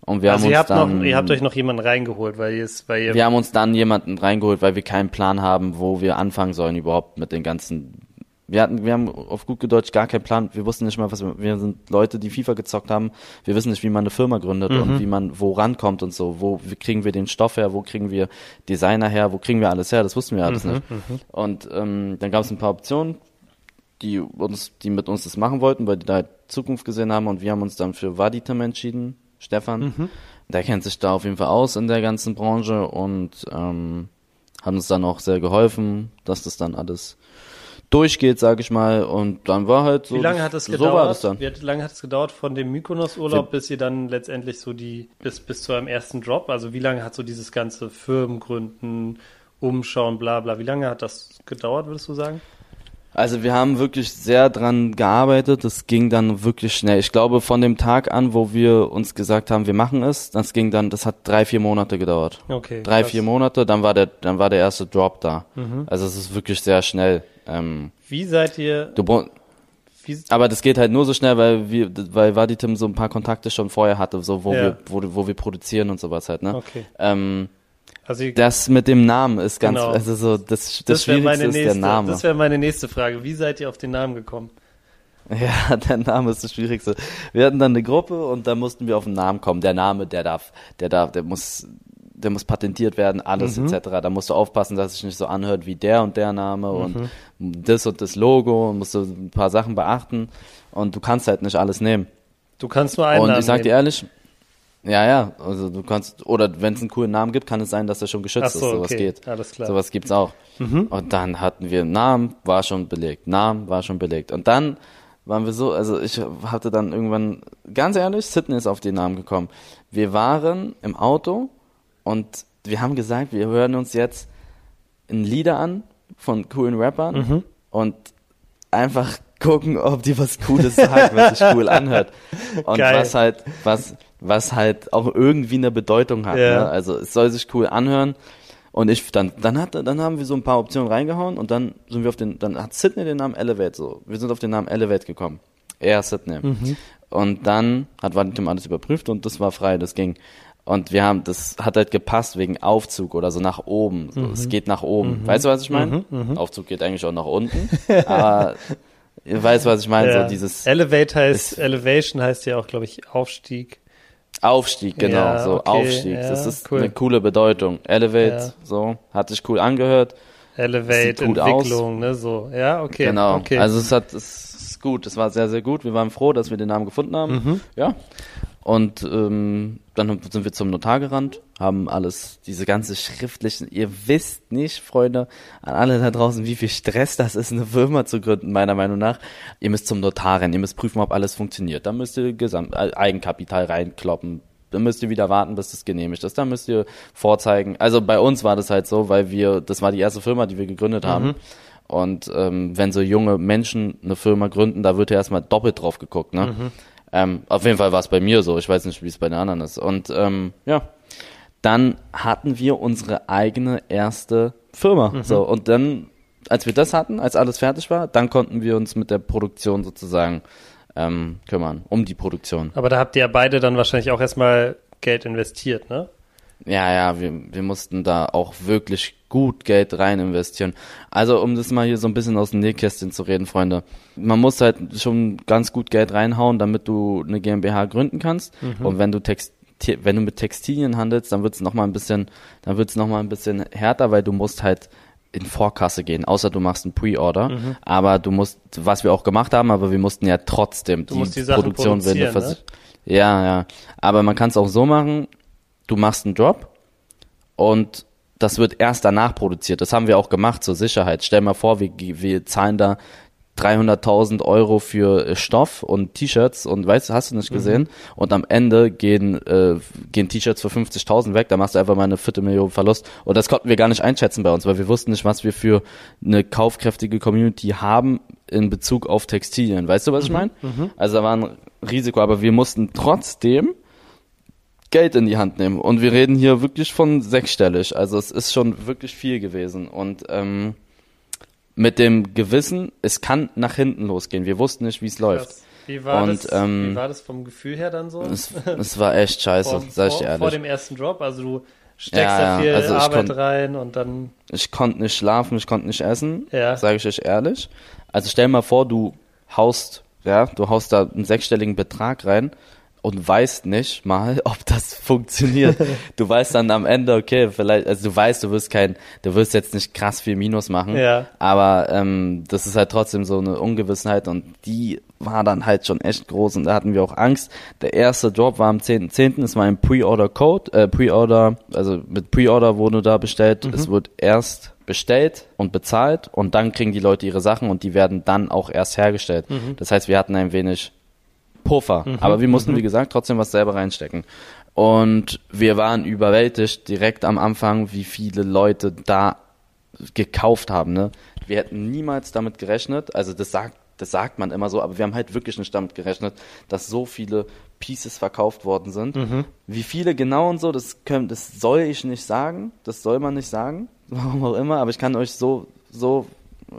Und wir Also haben ihr uns habt dann, noch, ihr habt euch noch jemanden reingeholt, weil ihr es, weil ihr wir haben uns dann jemanden reingeholt, weil wir keinen Plan haben, wo wir anfangen sollen überhaupt mit den ganzen. Wir hatten, wir haben auf gut Deutsch gar keinen Plan. Wir wussten nicht mal, was wir, wir sind Leute, die FIFA gezockt haben. Wir wissen nicht, wie man eine Firma gründet und wie man wo rankommt und so. Wo kriegen wir den Stoff her? Wo kriegen wir Designer her? Wo kriegen wir alles her? Das wussten wir alles nicht. Und ähm, dann gab es ein paar Optionen, die uns, die mit uns das machen wollten, weil die da Zukunft gesehen haben und wir haben uns dann für Vaditem entschieden, Stefan. Der kennt sich da auf jeden Fall aus in der ganzen Branche und ähm, hat uns dann auch sehr geholfen, dass das dann alles durchgeht, sag ich mal. Und dann war halt so. Wie lange hat es so gedauert? war das dann. Wie lange hat es gedauert von dem Mykonos-Urlaub, bis ihr dann letztendlich so die, bis, bis zu eurem ersten Drop? Also wie lange hat so dieses ganze Firmengründen, Umschauen, bla bla, wie lange hat das gedauert, würdest du sagen? Also wir haben wirklich sehr dran gearbeitet. Das ging dann wirklich schnell. Ich glaube, von dem Tag an, wo wir uns gesagt haben, wir machen es, das ging dann, das hat drei, vier Monate gedauert. Okay. Drei, krass. vier Monate, dann war der, dann war der erste Drop da. Mhm. Also es ist wirklich sehr schnell. Ähm, Wie seid ihr, du, wie, aber das geht halt nur so schnell, weil wir, weil Vaditim so ein paar Kontakte schon vorher hatte, so wo Ja. wir, wo, wo wir produzieren und sowas halt, ne? okay. Ähm, Also ihr, das mit dem Namen ist ganz, Genau. also so, das, das, das Schwierigste meine ist nächste, der Name. das wäre meine nächste Frage. Wie seid ihr auf den Namen gekommen? Ja, der Name ist das Schwierigste. Wir hatten dann eine Gruppe und da mussten wir auf den Namen kommen. Der Name, der darf, der darf, der muss, der muss patentiert werden, alles Mhm. etc. Da musst du aufpassen, dass es sich nicht so anhört wie der und der Name Mhm. und das und das Logo und musst du ein paar Sachen beachten und du kannst halt nicht alles nehmen. Du kannst nur einen und Namen ich sag dir ehrlich, Ja, ja, also du kannst, oder wenn es einen coolen Namen gibt, kann es sein, dass der schon geschützt Ach so, ist, sowas okay. geht. Alles klar. Sowas gibt's auch. Und dann hatten wir Namen, war schon belegt, Namen war schon belegt. Und dann waren wir so, also ich hatte dann irgendwann, ganz ehrlich, Sydney ist auf den Namen gekommen. Wir waren im Auto und wir haben gesagt, wir hören uns jetzt ein Lieder an von coolen Rappern Mhm. und einfach gucken, ob die was Cooles sagen, was sich cool anhört. Und Geil. was halt, was, was halt auch irgendwie eine Bedeutung hat. Ja. Ne? Also es soll sich cool anhören. Und ich, dann, dann hat, dann haben wir so ein paar Optionen reingehauen und dann sind wir auf den, dann hat Sydney den Namen Elevate so. Wir sind auf den Namen Elevate gekommen. Er Sydney. Mhm. Und dann hat Valentin alles überprüft und das war frei, das ging. Und wir haben, das hat halt gepasst wegen Aufzug oder so nach oben. So, Mhm. Es geht nach oben. Weißt du, was ich meine? Aufzug geht eigentlich auch nach unten. aber ihr weißt, was ich meine? Ja. So dieses Elevate heißt, Elevation heißt ja auch, glaube ich, Aufstieg. Aufstieg, genau, Ja, so okay, Aufstieg. ja, das ist cool. eine coole Bedeutung. Elevate, so, hat sich cool angehört. Elevate, Entwicklung, ne, so. Ja, okay. Genau. Okay. Also es hat, es ist gut. Es war sehr, sehr gut. Wir waren froh, dass wir den Namen gefunden haben. Mhm. Ja. Und ähm, dann sind wir zum Notar gerannt, haben alles, diese ganze schriftlichen, ihr wisst nicht, Freunde, an alle da draußen, wie viel Stress das ist, eine Firma zu gründen, meiner Meinung nach. Ihr müsst zum Notar rennen, ihr müsst prüfen, ob alles funktioniert. Dann müsst ihr Gesamt äh, Eigenkapital reinkloppen. Dann müsst ihr wieder warten, bis das genehmigt ist. Dann müsst ihr vorzeigen. Also bei uns war das halt so, weil wir, das war die erste Firma, die wir gegründet haben. Und ähm, wenn so junge Menschen eine Firma gründen, da wird ja erstmal doppelt drauf geguckt, ne? Ähm, auf jeden Fall war es bei mir so. Ich weiß nicht, wie es bei den anderen ist. Und ähm, ja, dann hatten wir unsere eigene erste Firma. So und dann, als wir das hatten, als alles fertig war, dann konnten wir uns mit der Produktion sozusagen ähm, kümmern, um die Produktion. Aber da habt ihr ja beide dann wahrscheinlich auch erstmal Geld investiert, ne? Ja, ja, wir, wir mussten da auch wirklich gut Geld rein investieren. Also, um das mal hier so ein bisschen aus dem Nähkästchen zu reden, Freunde. Man muss halt schon ganz gut Geld reinhauen, damit du eine GmbH gründen kannst. Und wenn du Text wenn du mit Textilien handelst, dann wird's noch mal ein bisschen, dann wird's noch mal ein bisschen härter, weil du musst halt in Vorkasse gehen, außer du machst einen Pre-Order. Aber du musst, was wir auch gemacht haben, aber wir mussten ja trotzdem Du die Sachen Produktion produzieren, Vers- Ja, ja. Aber man kann es auch so machen, du machst einen Drop und das wird erst danach produziert. Das haben wir auch gemacht zur Sicherheit. Stell mal vor, wir, wir zahlen da 300.000 Euro für äh, Stoff und T-Shirts und weißt du, hast du nicht gesehen? Und am Ende gehen, äh, gehen T-Shirts für 50.000 weg, da machst du einfach mal eine Viertelmillion Verlust. Und das konnten wir gar nicht einschätzen bei uns, weil wir wussten nicht, was wir für eine kaufkräftige Community haben in Bezug auf Textilien. Weißt du, was ich meine? Also da war ein Risiko, aber wir mussten trotzdem Geld in die Hand nehmen. Und wir reden hier wirklich von sechsstellig. Also es ist schon wirklich viel gewesen. Und ähm, mit dem Gewissen, es kann nach hinten losgehen. Wir wussten nicht, wie es läuft. Wie war, Und, das, ähm, wie war das vom Gefühl her dann so? Es, es war echt scheiße, vor, sag ich vor, dir vor ehrlich. dem ersten Drop, also du steckst Ja, da viel also Arbeit konnt- rein und dann, Ich konnte nicht schlafen, ich konnte nicht essen, Ja. sage ich euch ehrlich. Also stell mal vor, du haust, ja, du haust da einen sechsstelligen Betrag rein und weißt nicht mal, ob das funktioniert. du weißt dann am Ende, okay, vielleicht, also du weißt, du wirst kein, du wirst jetzt nicht krass viel Minus machen, Ja. aber ähm, das ist halt trotzdem so eine Ungewissenheit und die war dann halt schon echt groß und da hatten wir auch Angst. Der erste Drop war am 10.10., es war ein Pre-Order-Code, äh, Pre-Order, also mit Pre-Order wurde da bestellt, es wird erst bestellt und bezahlt und dann kriegen die Leute ihre Sachen und die werden dann auch erst hergestellt. Das heißt, wir hatten ein wenig Puffer, aber wir mussten, wie gesagt, trotzdem was selber reinstecken. Und wir waren überwältigt direkt am Anfang, wie viele Leute da gekauft haben. Ne? Wir hätten niemals damit gerechnet, also das sagt, das sagt man immer so, aber wir haben halt wirklich nicht damit gerechnet, dass so viele Pieces verkauft worden sind. Wie viele genau und so, das, können, das soll ich nicht sagen, das soll man nicht sagen, warum auch immer, aber ich kann euch so, so,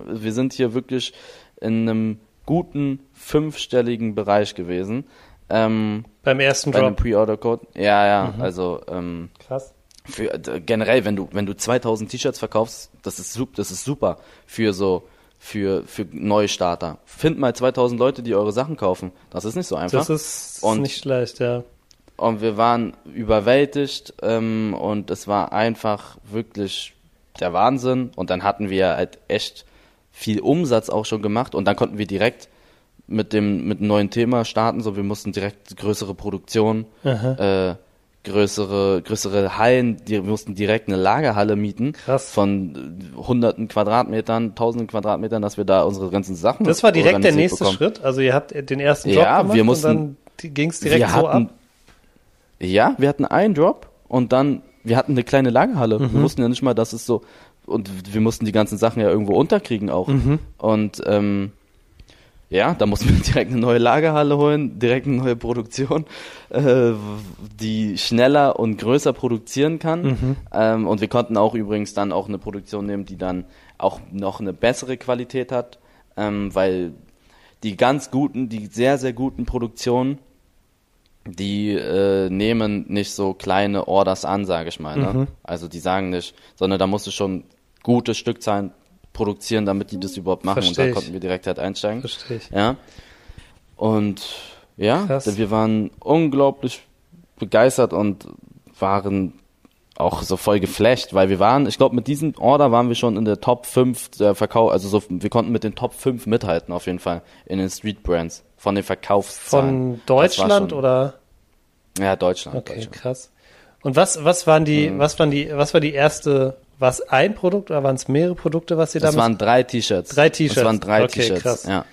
wir sind hier wirklich in einem guten fünfstelligen Bereich gewesen. Ähm, beim ersten bei Drop. Pre-Order-Code. Ja, ja, also ähm, Krass. für, äh, generell, wenn du wenn du 2000 T-Shirts verkaufst, das ist das ist super für so für für Neustarter. Find mal 2000 Leute, die eure Sachen kaufen. Das ist nicht so einfach. Das ist Und- nicht schlecht, ja. und wir waren überwältigt ähm, und es war einfach wirklich der Wahnsinn. Und dann hatten wir halt echt viel Umsatz auch schon gemacht und dann konnten wir direkt mit dem mit einem neuen Thema starten. So, wir mussten direkt größere Produktion äh, größere, größere Hallen, die, wir mussten direkt eine Lagerhalle mieten. Krass. Von hunderten Quadratmetern, tausenden Quadratmetern, dass wir da unsere ganzen Sachen Das war direkt der nächste bekommen. Schritt. Also ihr habt den ersten Job Ja, gemacht wir mussten- und dann ging es direkt so hatten, ab. Ja, wir hatten einen Drop und dann, wir hatten eine kleine Lagerhalle. Mhm. Wir wussten ja nicht mal, dass es so, und wir mussten die ganzen Sachen ja irgendwo unterkriegen auch. Mhm. Und ähm, ja, da mussten wir direkt eine neue Lagerhalle holen, direkt eine neue Produktion, äh, die schneller und größer produzieren kann. Mhm. Ähm, und wir konnten auch übrigens dann auch eine Produktion nehmen, die dann auch noch eine bessere Qualität hat, ähm, weil die ganz guten, die sehr, sehr guten Produktionen, die äh, nehmen nicht so kleine Orders an, sage ich mal. Ne? Mhm. Also die sagen nicht, sondern da musst du schon gute Stückzahlen produzieren, damit die das überhaupt machen. Versteh und da konnten wir direkt halt einsteigen. Verstehe ich. Ja. Und ja, Krass. wir waren unglaublich begeistert und waren auch so voll geflasht, weil wir waren, ich glaube, mit diesem Order waren wir schon in der Top 5 der Verkauf, also so, wir konnten mit den Top 5 mithalten auf jeden Fall in den Street Brands von den Verkaufszahlen. Von Das Deutschland schon- oder? Ja, Deutschland. Okay, Deutschland. krass. Und was, was waren die, Mhm. was waren die, was war die erste, war es ein Produkt oder waren es mehrere Produkte, was ihr Das damals? waren drei T-Shirts. Drei T-Shirts. Das waren drei Okay, T-Shirts. krass. Ja.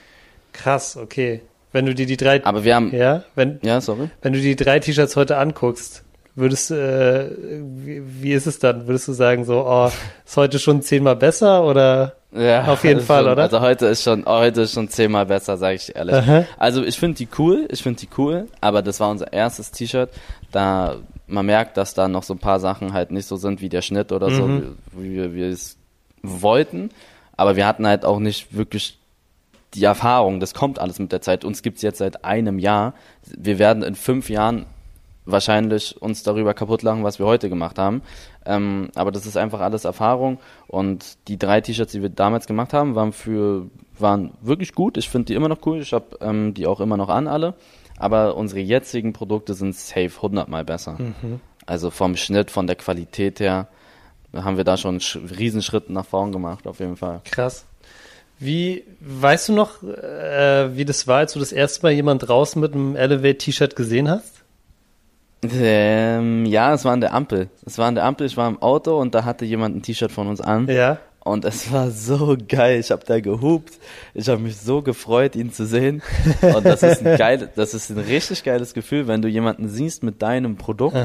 Krass, okay. Wenn du dir die drei, Aber wir haben, ja, wenn, ja, sorry. wenn du die drei T-Shirts heute anguckst, würdest, äh, wie, wie ist es dann? Würdest du sagen so, oh, ist heute schon zehnmal besser oder? Ja, Auf jeden schon, Fall, oder? Also heute ist schon, heute ist schon zehnmal besser, sage ich ehrlich. Aha. Also ich finde die cool, ich finde die cool, aber das war unser erstes T-Shirt. Da man merkt, dass da noch so ein paar Sachen halt nicht so sind wie der Schnitt oder so, Mhm. wie, wie wir, wir es wollten. Aber wir hatten halt auch nicht wirklich die Erfahrung. Das kommt alles mit der Zeit. Uns gibt's jetzt seit einem Jahr. Wir werden in fünf Jahren wahrscheinlich uns darüber kaputt lachen, was wir heute gemacht haben. Ähm, aber das ist einfach alles Erfahrung und die drei T-Shirts, die wir damals gemacht haben, waren für waren wirklich gut. Ich finde die immer noch cool. Ich habe ähm, die auch immer noch an alle. Aber unsere jetzigen Produkte sind safe 100 mal besser. Also vom Schnitt, von der Qualität her haben wir da schon einen Sch- Riesenschritt nach vorn gemacht, auf jeden Fall. Krass. Wie, weißt du noch, äh, wie das war, als du das erste Mal jemand draußen mit einem Elevate-T-Shirt gesehen hast? Ähm, ja, es war an der Ampel. Es war an der Ampel, ich war im Auto und da hatte jemand ein T-Shirt von uns an. Ja. Und es war so geil. Ich habe da gehupt. Ich habe mich so gefreut, ihn zu sehen. Und das ist ein geil, das ist ein richtig geiles Gefühl, wenn du jemanden siehst mit deinem Produkt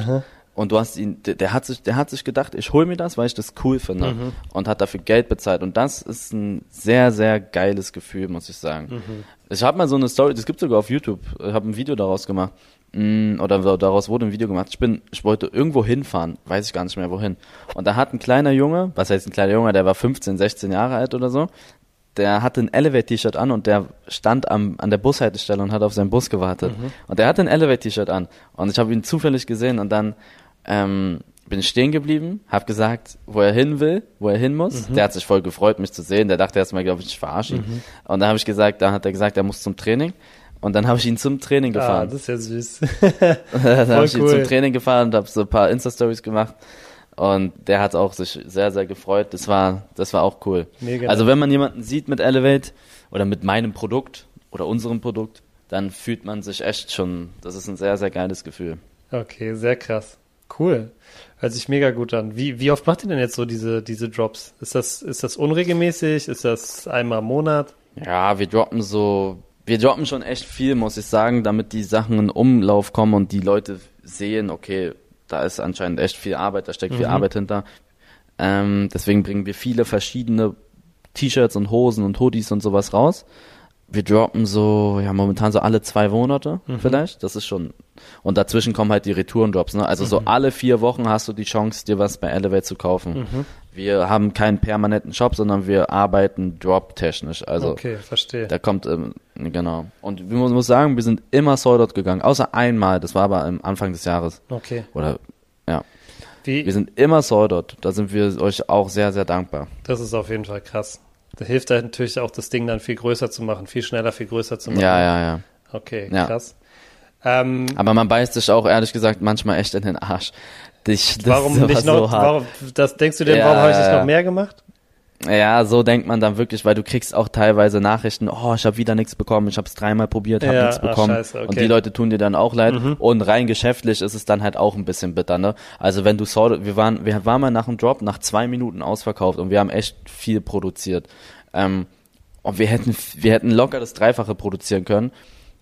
und du hast ihn, der, der hat sich, der hat sich gedacht, ich hol mir das, weil ich das cool finde und hat dafür Geld bezahlt. Und das ist ein sehr, sehr geiles Gefühl, muss ich sagen. Ich habe mal so eine Story, das gibt sogar auf YouTube. Ich habe ein Video daraus gemacht. Mm, Oder daraus wurde ein Video gemacht. Ich bin, ich wollte irgendwo hinfahren, weiß ich gar nicht mehr wohin. Und da hat ein kleiner Junge, was heißt ein kleiner Junge, der war 15, 16 Jahre alt oder so, der hatte ein Elevate-T-Shirt an und der stand am, an der Bushaltestelle und hat auf seinen Bus gewartet. Und der hatte ein Elevate-T-Shirt an. Und ich habe ihn zufällig gesehen und dann ähm, bin ich stehen geblieben, habe gesagt, wo er hin will, wo er hin muss. Der hat sich voll gefreut, mich zu sehen. Der dachte erstmal, glaube ich, ich verarsche ihn. Und dann habe ich gesagt, dann hat er gesagt, er muss zum Training. Und dann habe ich ihn zum Training Ah, gefahren. das ist ja süß. dann habe ich ihn cool. zum Training gefahren und habe so ein paar Insta-Stories gemacht. Und der hat auch sich sehr, sehr gefreut. Das war, das war auch cool. Mega. Also wenn man jemanden sieht mit Elevate oder mit meinem Produkt oder unserem Produkt, dann fühlt man sich echt schon, das ist ein sehr, sehr geiles Gefühl. Okay, sehr krass. Cool. Hört sich mega gut an. Wie, wie oft macht ihr denn jetzt so diese, diese Drops? Ist das, ist das unregelmäßig? Ist das einmal im Monat? Ja, wir droppen so, wir droppen schon echt viel, muss ich sagen, damit die Sachen in Umlauf kommen und die Leute sehen, okay, da ist anscheinend echt viel Arbeit, da steckt viel Arbeit hinter. Ähm, deswegen bringen wir viele verschiedene T-Shirts und Hosen und Hoodies und sowas raus. Wir droppen so, ja, momentan so alle zwei Monate vielleicht. Das ist schon. Und dazwischen kommen halt die Returendrops, ne? Also so alle vier Wochen hast du die Chance, dir was bei Elevate zu kaufen. Wir haben keinen permanenten Shop, sondern wir arbeiten drop-technisch. Also okay, verstehe. da kommt, ähm, genau. Und ich muss, muss sagen, wir sind immer sold out gegangen. Außer einmal, das war aber am Anfang des Jahres. Okay. Oder, ja. Wie, Wir sind immer sold out. Da sind wir euch auch sehr, sehr dankbar. das ist auf jeden Fall krass. Da hilft halt natürlich auch, das Ding dann viel größer zu machen, viel schneller, viel größer zu machen. Ja, ja, ja. Okay, Ja. krass. Ähm, Aber man beißt sich auch, ehrlich gesagt, manchmal echt in den Arsch. Dich, das warum war nicht so noch, hart. warum, das denkst du denn, Ja, warum habe ich nicht noch mehr gemacht? Ja, so denkt man dann wirklich, weil du kriegst auch teilweise Nachrichten, oh, ich habe wieder nichts bekommen, ich habe es dreimal probiert, habe Ja, nichts ach, bekommen. scheiße, okay. Und die Leute tun dir dann auch leid. Mhm. Und rein geschäftlich ist es dann halt auch ein bisschen bitter, ne? Also wenn du saw, wir waren, wir waren mal nach dem Drop nach zwei Minuten ausverkauft und wir haben echt viel produziert. Ähm, und wir hätten, wir hätten locker das Dreifache produzieren können,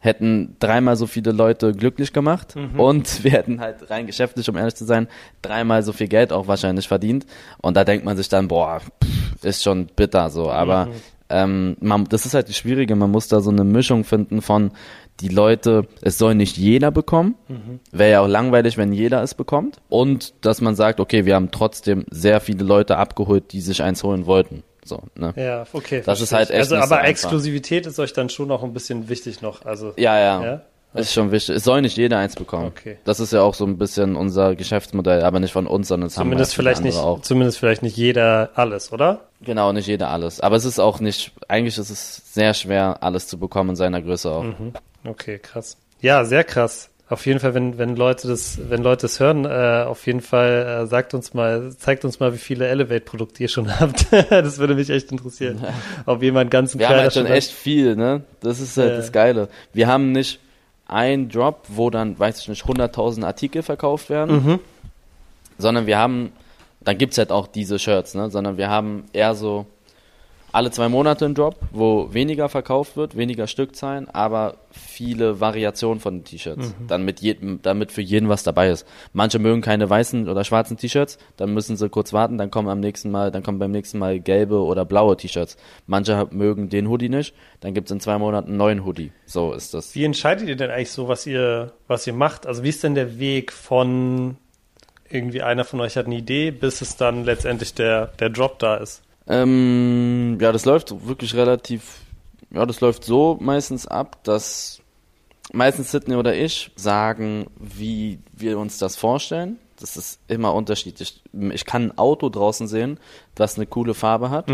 hätten dreimal so viele Leute glücklich gemacht Mhm. und wir hätten halt rein geschäftlich, um ehrlich zu sein, dreimal so viel Geld auch wahrscheinlich verdient. Und da denkt man sich dann, boah, pff, ist schon bitter so. Aber Mhm. ähm, man, das ist halt die Schwierige, man muss da so eine Mischung finden von die Leute, es soll nicht jeder bekommen, Mhm. wäre ja auch langweilig, wenn jeder es bekommt. Und dass man sagt, okay, wir haben trotzdem sehr viele Leute abgeholt, die sich eins holen wollten. So, ne? Ja, okay. Das ist halt echt Also, so aber einfach. Exklusivität ist euch dann schon noch ein bisschen wichtig noch. Also, Ja, ja. Ja? Ist schon wichtig. Es soll nicht jeder eins bekommen. Okay. Das ist ja auch so ein bisschen unser Geschäftsmodell, aber nicht von uns, sondern es zumindest haben halt vielleicht nicht, auch. zumindest vielleicht nicht jeder alles, oder? Genau, nicht jeder alles. Aber es ist auch nicht, eigentlich ist es sehr schwer, alles zu bekommen in seiner Größe auch. Mhm. Okay, krass. Ja, sehr krass. Auf jeden Fall, wenn, wenn Leute das, wenn Leute das hören, äh, auf jeden Fall äh, sagt uns mal, zeigt uns mal, wie viele Elevate-Produkte ihr schon habt. das würde mich echt interessieren. Ob jemand ganz Wir haben halt schon echt viel, ne? Das ist halt Ja. das Geile. Wir haben nicht einen Drop, wo dann, weiß ich nicht, 100.000 Artikel verkauft werden, Mhm. sondern wir haben, dann gibt's halt auch diese Shirts, ne? Sondern wir haben eher so alle zwei Monate einen Drop, wo weniger verkauft wird, weniger Stückzahlen, aber viele Variationen von den T-Shirts. Dann mit jedem, damit für jeden was dabei ist. Manche mögen keine weißen oder schwarzen T-Shirts, dann müssen sie kurz warten, dann kommen am nächsten Mal, dann kommen beim nächsten Mal gelbe oder blaue T-Shirts. Manche mögen den Hoodie nicht, dann gibt's in zwei Monaten einen neuen Hoodie. So ist das. Wie entscheidet ihr denn eigentlich so, was ihr, was ihr macht? Also wie ist denn der Weg von irgendwie einer von euch hat eine Idee, bis es dann letztendlich der, der Drop da ist? Ähm, ja, das läuft wirklich relativ, ja, das läuft so meistens ab, dass meistens Sidney oder ich sagen, wie wir uns das vorstellen. Das ist immer unterschiedlich. Ich kann ein Auto draußen sehen, das eine coole Farbe hat.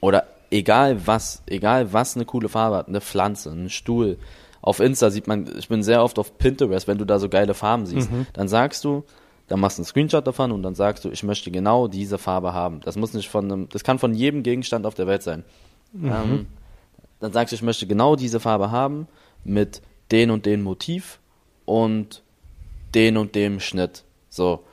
Oder egal was, egal was eine coole Farbe hat, eine Pflanze, ein Stuhl. Auf Insta sieht man, ich bin sehr oft auf Pinterest, wenn du da so geile Farben siehst, dann sagst du, dann machst du einen Screenshot davon und dann sagst du, ich möchte genau diese Farbe haben. Das muss nicht von einem, das kann von jedem Gegenstand auf der Welt sein. Ähm, dann sagst du, ich möchte genau diese Farbe haben mit den und den Motiv und den und dem Schnitt. So.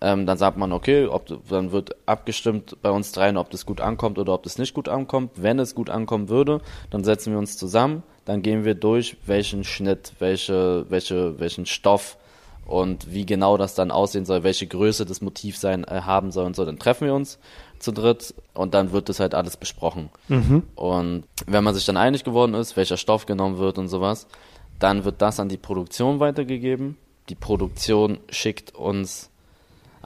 Ähm, dann sagt man, okay, ob, dann wird abgestimmt bei uns dreien, ob das gut ankommt oder ob das nicht gut ankommt. Wenn es gut ankommen würde, dann setzen wir uns zusammen, dann gehen wir durch, welchen Schnitt, welche, welche, welchen Stoff und wie genau das dann aussehen soll, welche Größe das Motiv sein äh, haben soll und so. Dann treffen wir uns zu dritt und dann wird das halt alles besprochen. Und wenn man sich dann einig geworden ist, welcher Stoff genommen wird und sowas, dann wird das an die Produktion weitergegeben. Die Produktion schickt uns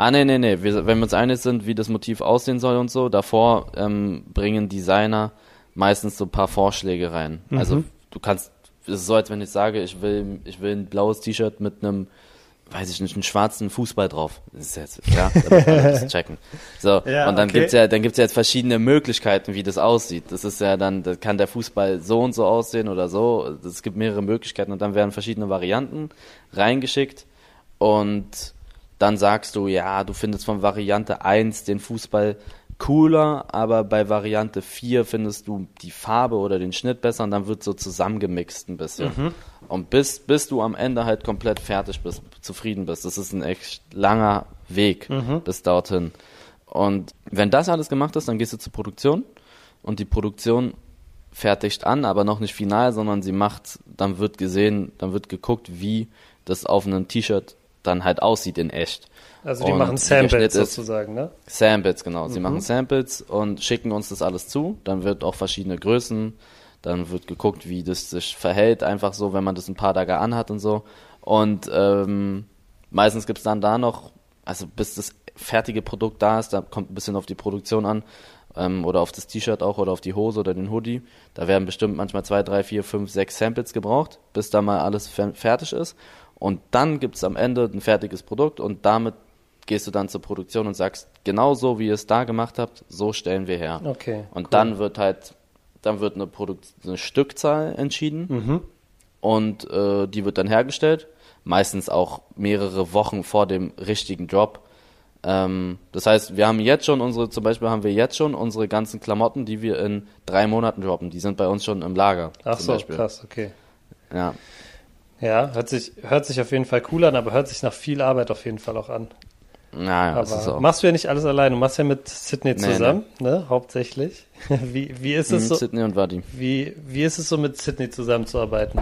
Ah, nee, nee, nee. Wir, wenn wir uns einig sind, wie das Motiv aussehen soll und so, davor ähm, bringen Designer meistens so ein paar Vorschläge rein. Also du kannst, es ist so, als wenn ich sage, ich will, ich will ein blaues T-Shirt mit einem, weiß ich nicht, einen schwarzen Fußball drauf. Das ist jetzt, ja, da muss man das checken. So, Ja, und dann okay. gibt's ja, dann gibt's ja jetzt verschiedene Möglichkeiten, wie das aussieht. Das ist ja dann, da kann der Fußball so und so aussehen oder so. Es gibt mehrere Möglichkeiten und dann werden verschiedene Varianten reingeschickt und dann sagst du, ja, du findest von Variante 1 den Fußball cooler, aber bei Variante 4 findest du die Farbe oder den Schnitt besser und dann wird so zusammengemixt ein bisschen. Und bis, bis du am Ende halt komplett fertig bist, zufrieden bist. Das ist ein echt langer Weg bis dorthin. Und wenn das alles gemacht ist, dann gehst du zur Produktion und die Produktion fertigt an, aber noch nicht final, sondern sie macht, dann wird gesehen, dann wird geguckt, wie das auf einem T-Shirt dann halt aussieht in echt. Also die Und machen Samples sozusagen, ne? Samples, genau. Sie machen Samples und schicken uns das alles zu. Dann wird auch verschiedene Größen, dann wird geguckt, wie das sich verhält, einfach so, wenn man das ein paar Tage anhat und so. Und ähm, meistens gibt's dann da noch, also bis das fertige Produkt da ist, da kommt ein bisschen auf die Produktion an, ähm, oder auf das T-Shirt auch, oder auf die Hose oder den Hoodie. Da werden bestimmt manchmal zwei, drei, vier, fünf, sechs Samples gebraucht, bis da mal alles fer fertig ist. Und dann gibt's am Ende ein fertiges Produkt und damit gehst du dann zur Produktion und sagst, genau so wie ihr es da gemacht habt, so stellen wir her. Okay. Und dann wird halt, dann wird eine, Produkt eine Stückzahl entschieden und äh, die wird dann hergestellt. Meistens auch mehrere Wochen vor dem richtigen Drop. Ähm, das heißt, wir haben jetzt schon unsere, zum Beispiel haben wir jetzt schon unsere ganzen Klamotten, die wir in drei Monaten droppen. Die sind bei uns schon im Lager. Ach so, Beispiel. krass, okay. Ja. Ja, hört sich, hört sich auf jeden Fall cool an, aber hört sich nach viel Arbeit auf jeden Fall auch an. Naja, das ist auch. machst du ja nicht alles allein, du machst ja mit Sydney Nee, zusammen, ne, hauptsächlich. Wie, wie ist es Mhm, so, Sydney und Wadi. wie, wie ist es so mit Sydney zusammenzuarbeiten?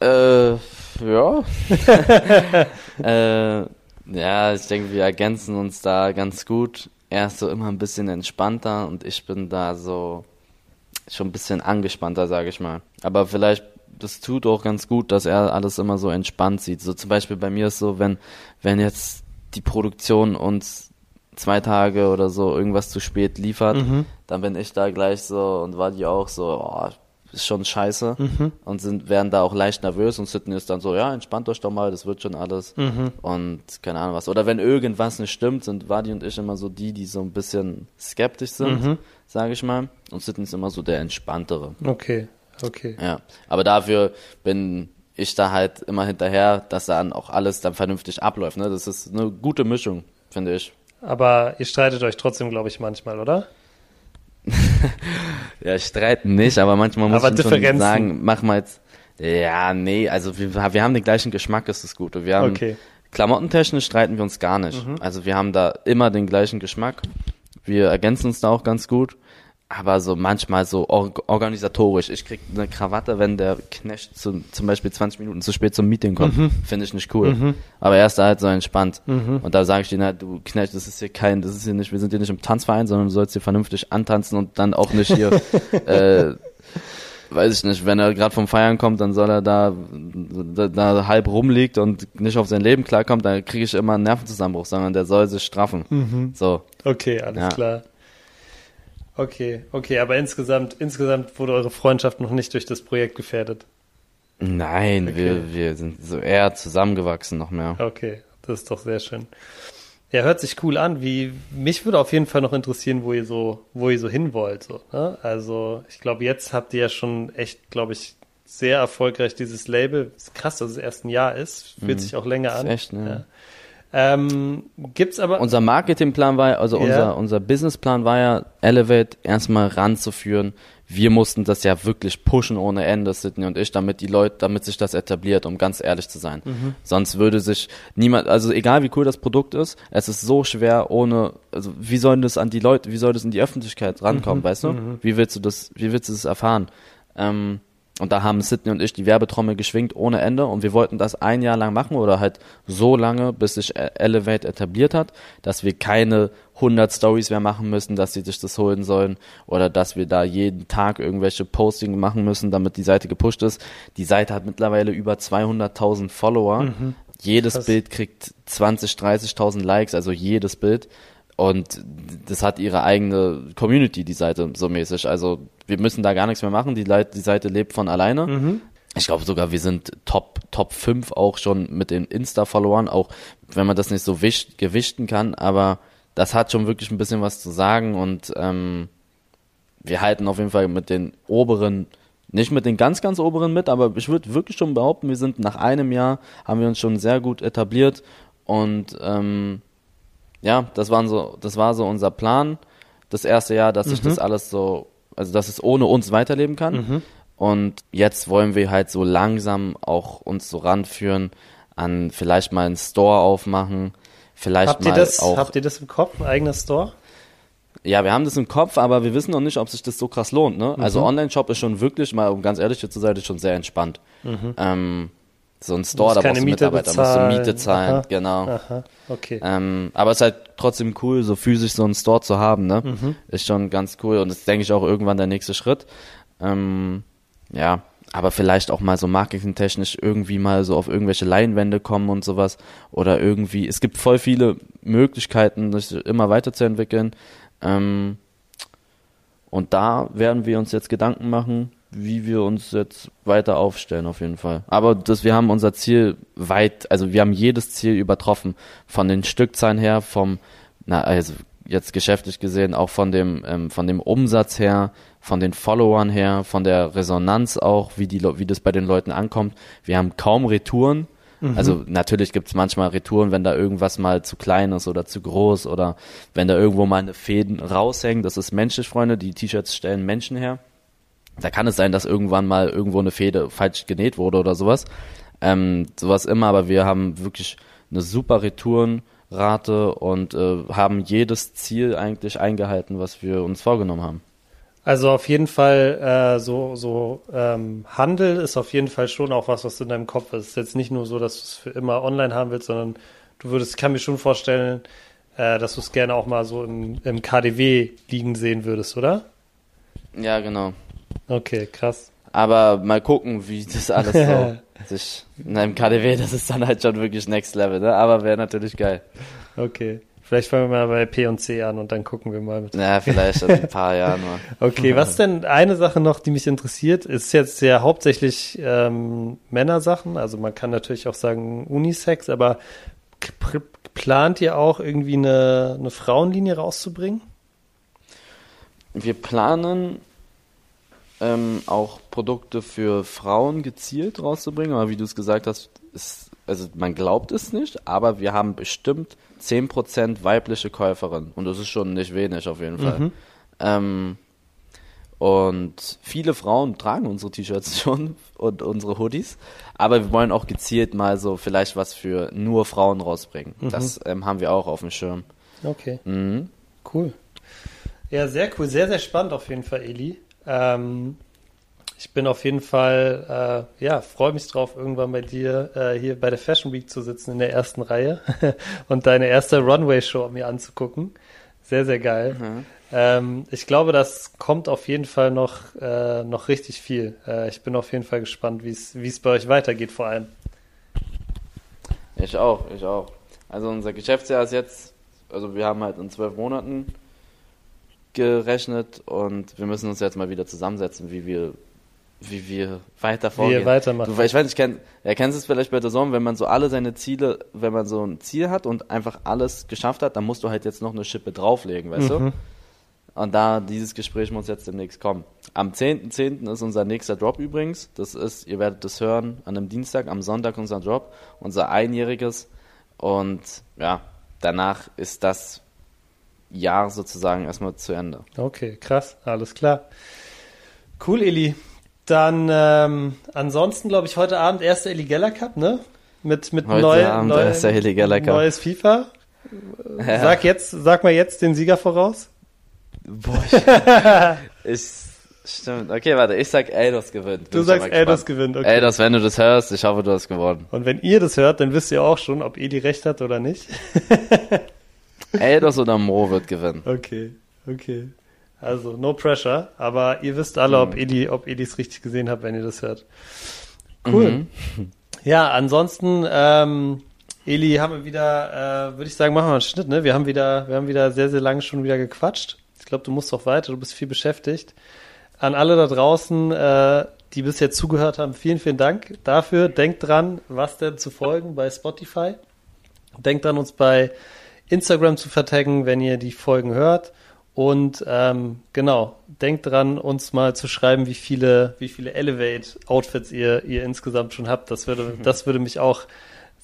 Äh, ja. äh, ja, ich denke, wir ergänzen uns da ganz gut. Er ist so immer ein bisschen entspannter und ich bin da so schon ein bisschen angespannter, sage ich mal. Aber vielleicht, das tut auch ganz gut, dass er alles immer so entspannt sieht. So zum Beispiel bei mir ist so, wenn, wenn jetzt die Produktion uns zwei Tage oder so irgendwas zu spät liefert, Mhm. dann bin ich da gleich so und war die auch so, oh, ist schon scheiße Mhm. und sind werden da auch leicht nervös und Sydney ist dann so, ja, entspannt euch doch mal, das wird schon alles Mhm. und keine Ahnung was. Oder wenn irgendwas nicht stimmt, sind Wadi und ich immer so die, die so ein bisschen skeptisch sind, Mhm. sage ich mal. Und Sydney ist immer so der entspanntere. Okay, okay. Ja, aber dafür bin ich da halt immer hinterher, dass dann auch alles dann vernünftig abläuft. Ne? Das ist eine gute Mischung, finde ich. Aber ihr streitet euch trotzdem, glaube ich, manchmal, oder? Ja, streiten nicht, aber manchmal muss Aber ich schon sagen, mach mal jetzt. Ja, nee, also wir, wir haben den gleichen Geschmack, ist das Gute. Wir haben Okay. klamottentechnisch streiten wir uns gar nicht. Also wir haben da immer den gleichen Geschmack. Wir ergänzen uns da auch ganz gut. Aber so manchmal so or organisatorisch. Ich krieg eine Krawatte, wenn der Knecht zum, zum Beispiel 20 Minuten zu spät zum Meeting kommt. Finde ich nicht cool. Aber er ist da halt so entspannt. Und da sage ich denen halt, du Knecht, das ist hier kein, das ist hier nicht, wir sind hier nicht im Tanzverein, sondern du sollst hier vernünftig antanzen und dann auch nicht hier, äh, weiß ich nicht, wenn er gerade vom Feiern kommt, dann soll er da, da, da halb rumliegt und nicht auf sein Leben klarkommt, dann kriege ich immer einen Nervenzusammenbruch, sondern der soll sich straffen. So. Okay, alles Ja. klar. Okay, okay, aber insgesamt, insgesamt wurde eure Freundschaft noch nicht durch das Projekt gefährdet. Nein, Okay. wir, wir sind so eher zusammengewachsen noch mehr. Okay, das ist doch sehr schön. Ja, hört sich cool an. Wie mich würde auf jeden Fall noch interessieren, wo ihr so, wo ihr so hin wollt. So, ne? Also ich glaube, jetzt habt ihr ja schon echt, glaube ich, sehr erfolgreich dieses Label. Ist krass, dass es erst ein Jahr ist. Fühlt sich auch länger an. Mhm. Echt, ne? Ja. Ähm, gibt's aber Unser Marketingplan war, also Ja. unser, unser Businessplan war ja, Elevate erstmal ranzuführen. Wir mussten das ja wirklich pushen ohne Ende, Sydney und ich, damit die Leute, damit sich das etabliert, um ganz ehrlich zu sein. Mhm. Sonst würde sich niemand, also egal wie cool das Produkt ist, es ist so schwer ohne, also wie soll das an die Leute, wie soll das in die Öffentlichkeit Mhm. rankommen, weißt du? Wie willst du das, wie willst du das erfahren? Ähm, und da haben Sydney und ich die Werbetrommel geschwingt ohne Ende und wir wollten das ein Jahr lang machen oder halt so lange, bis sich E- Elevate etabliert hat, dass wir keine 100 Stories mehr machen müssen, dass sie sich das holen sollen oder dass wir da jeden Tag irgendwelche Postings machen müssen, damit die Seite gepusht ist. Die Seite hat mittlerweile über 200.000 Follower. Jedes Krass. Bild kriegt 20, 30.000 Likes, also jedes Bild. Und das hat ihre eigene Community, die Seite, so mäßig. Also wir müssen da gar nichts mehr machen. Die, Leit die Seite lebt von alleine. Ich glaube sogar, wir sind Top, Top 5 auch schon mit den Insta-Followern, auch wenn man das nicht so wicht, gewichten kann. Aber das hat schon wirklich ein bisschen was zu sagen und ähm, wir halten auf jeden Fall mit den oberen, nicht mit den ganz, ganz oberen mit, aber ich würde wirklich schon behaupten, wir sind nach einem Jahr, haben wir uns schon sehr gut etabliert und ähm, ja, das waren so, das war so unser Plan. Das erste Jahr, dass sich das alles so, also dass es ohne uns weiterleben kann. Und jetzt wollen wir halt so langsam auch uns so ranführen an vielleicht mal einen Store aufmachen, vielleicht habt ihr mal das, auch. habt ihr das im Kopf, ein eigener Store? Ja, wir haben das im Kopf, aber wir wissen noch nicht, ob sich das so krass lohnt. Ne? Mhm. Also Online-Shop ist schon wirklich, mal um ganz ehrlich zu sein, ist schon sehr entspannt. Ähm, so ein Store, da brauchst du Miete Mitarbeiter, musst du bezahlen. Miete zahlen, Aha. genau. Aha, okay. Ähm, aber es ist halt trotzdem cool, so physisch so einen Store zu haben, ne? Mhm. Ist schon ganz cool und das ist, denke ich, auch irgendwann der nächste Schritt. Ähm, ja, aber vielleicht auch mal so marketingtechnisch irgendwie mal so auf irgendwelche Leinwände kommen und sowas. Oder irgendwie, es gibt voll viele Möglichkeiten, sich immer weiterzuentwickeln. Ähm, und da werden wir uns jetzt Gedanken machen, wie wir uns jetzt weiter aufstellen, auf jeden Fall. Aber das, wir haben unser Ziel weit, also wir haben jedes Ziel übertroffen. Von den Stückzahlen her, vom, na, also jetzt geschäftlich gesehen, auch von dem, ähm, von dem Umsatz her, von den Followern her, von der Resonanz auch, wie die, wie das bei den Leuten ankommt. Wir haben kaum Retouren. Mhm. Also natürlich gibt's manchmal Retouren, wenn da irgendwas mal zu klein ist oder zu groß oder wenn da irgendwo mal eine Fäden raushängen. Das ist menschlich, Freunde. Die T-Shirts stellen Menschen her. Da kann es sein, dass irgendwann mal irgendwo eine Fäde falsch genäht wurde oder sowas. Ähm, sowas immer, aber wir haben wirklich eine super Retourenrate und äh, haben jedes Ziel eigentlich eingehalten, was wir uns vorgenommen haben. Also auf jeden Fall äh, so so ähm, Handel ist auf jeden Fall schon auch was, was in deinem Kopf ist. Es ist jetzt nicht nur so, dass du es für immer online haben willst, sondern du würdest, kann mir schon vorstellen, äh, dass du es gerne auch mal so im, im KDW liegen sehen würdest, oder? Ja, genau. Okay, krass. Aber mal gucken, wie das alles so sich in einem KDW, das ist dann halt schon wirklich Next Level, ne? Aber wäre natürlich geil. Okay. Vielleicht fangen wir mal bei P und C an und dann gucken wir mal. Mit. Ja, vielleicht in ein paar Jahren mal. Okay, was denn eine Sache noch, die mich interessiert, ist jetzt ja hauptsächlich ähm, Männersachen. Also man kann natürlich auch sagen Unisex, aber plant ihr auch irgendwie eine, eine Frauenlinie rauszubringen? Wir planen ähm, auch Produkte für Frauen gezielt rauszubringen, aber wie du es gesagt hast, ist, also man glaubt es nicht, aber wir haben bestimmt 10% weibliche Käuferin und das ist schon nicht wenig auf jeden Fall. Mhm. Ähm, und viele Frauen tragen unsere T-Shirts schon und unsere Hoodies, aber wir wollen auch gezielt mal so vielleicht was für nur Frauen rausbringen. Mhm. Das ähm, haben wir auch auf dem Schirm. Okay. Mhm. Cool. Ja, sehr cool, sehr, sehr spannend auf jeden Fall, Eli. Ähm, ich bin auf jeden Fall, äh, ja, freue mich drauf, irgendwann bei dir äh, hier bei der Fashion Week zu sitzen in der ersten Reihe und deine erste Runway-Show mir anzugucken. Sehr, sehr geil. Mhm. Ähm, ich glaube, das kommt auf jeden Fall noch, äh, noch richtig viel. Äh, ich bin auf jeden Fall gespannt, wie es bei euch weitergeht vor allem. Ich auch, ich auch. Also unser Geschäftsjahr ist jetzt, also wir haben halt in zwölf Monaten gerechnet und wir müssen uns jetzt mal wieder zusammensetzen, wie wir wie wir weiter vorgehen. Wie ihr weitermachen. Du, ich weiß nicht, kenn, ja, kennst du es vielleicht bei der Sommer, wenn man so alle seine Ziele, wenn man so ein Ziel hat und einfach alles geschafft hat, dann musst du halt jetzt noch eine Schippe drauflegen, weißt mhm. du? Und da, dieses Gespräch muss jetzt demnächst kommen. Am 10.10. .10. ist unser nächster Drop übrigens. Das ist, ihr werdet das hören, an einem Dienstag, am Sonntag unser Drop, unser einjähriges. Und ja, danach ist das Jahr sozusagen erstmal zu Ende. Okay, krass, alles klar. Cool, Eli. Dann ähm, ansonsten glaube ich heute Abend erster Eli Geller Cup, ne? Mit mit heute neu, Abend neu, erster Eli Geller Cup. neues FIFA. Ja. Sag jetzt, sag mal jetzt den Sieger voraus. Boah, ich, ich Stimmt. Okay, warte, ich sag Eldos gewinnt. Bin du sagst Eldos gewinnt, okay. Eldos, wenn du das hörst, ich hoffe, du hast gewonnen. Und wenn ihr das hört, dann wisst ihr auch schon, ob Eli recht hat oder nicht. Eldos oder Mo wird gewinnen. Okay, okay. Also no pressure, aber ihr wisst alle, ob mhm. Eli, ob Eli es richtig gesehen hat, wenn ihr das hört. Cool. Mhm. Ja, ansonsten, ähm, Eli, haben wir wieder, äh, würde ich sagen, machen wir einen Schnitt, ne? Wir haben wieder, wir haben wieder sehr, sehr lange schon wieder gequatscht. Ich glaube, du musst auch weiter, du bist viel beschäftigt. An alle da draußen, äh, die bisher zugehört haben, vielen, vielen Dank dafür. Denkt dran, was denn zu folgen bei Spotify. Denkt dran, uns bei Instagram zu vertaggen, wenn ihr die Folgen hört. Und ähm, genau, denkt dran, uns mal zu schreiben, wie viele, wie viele Elevate-Outfits ihr, ihr insgesamt schon habt. Das würde, mhm. das würde mich auch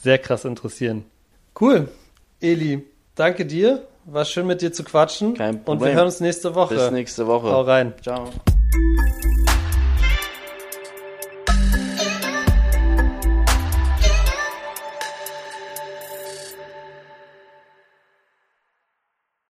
sehr krass interessieren. Cool. Eli, danke dir. War schön mit dir zu quatschen. Kein Problem. Und wir hören uns nächste Woche. Bis nächste Woche. Hau rein. Ciao.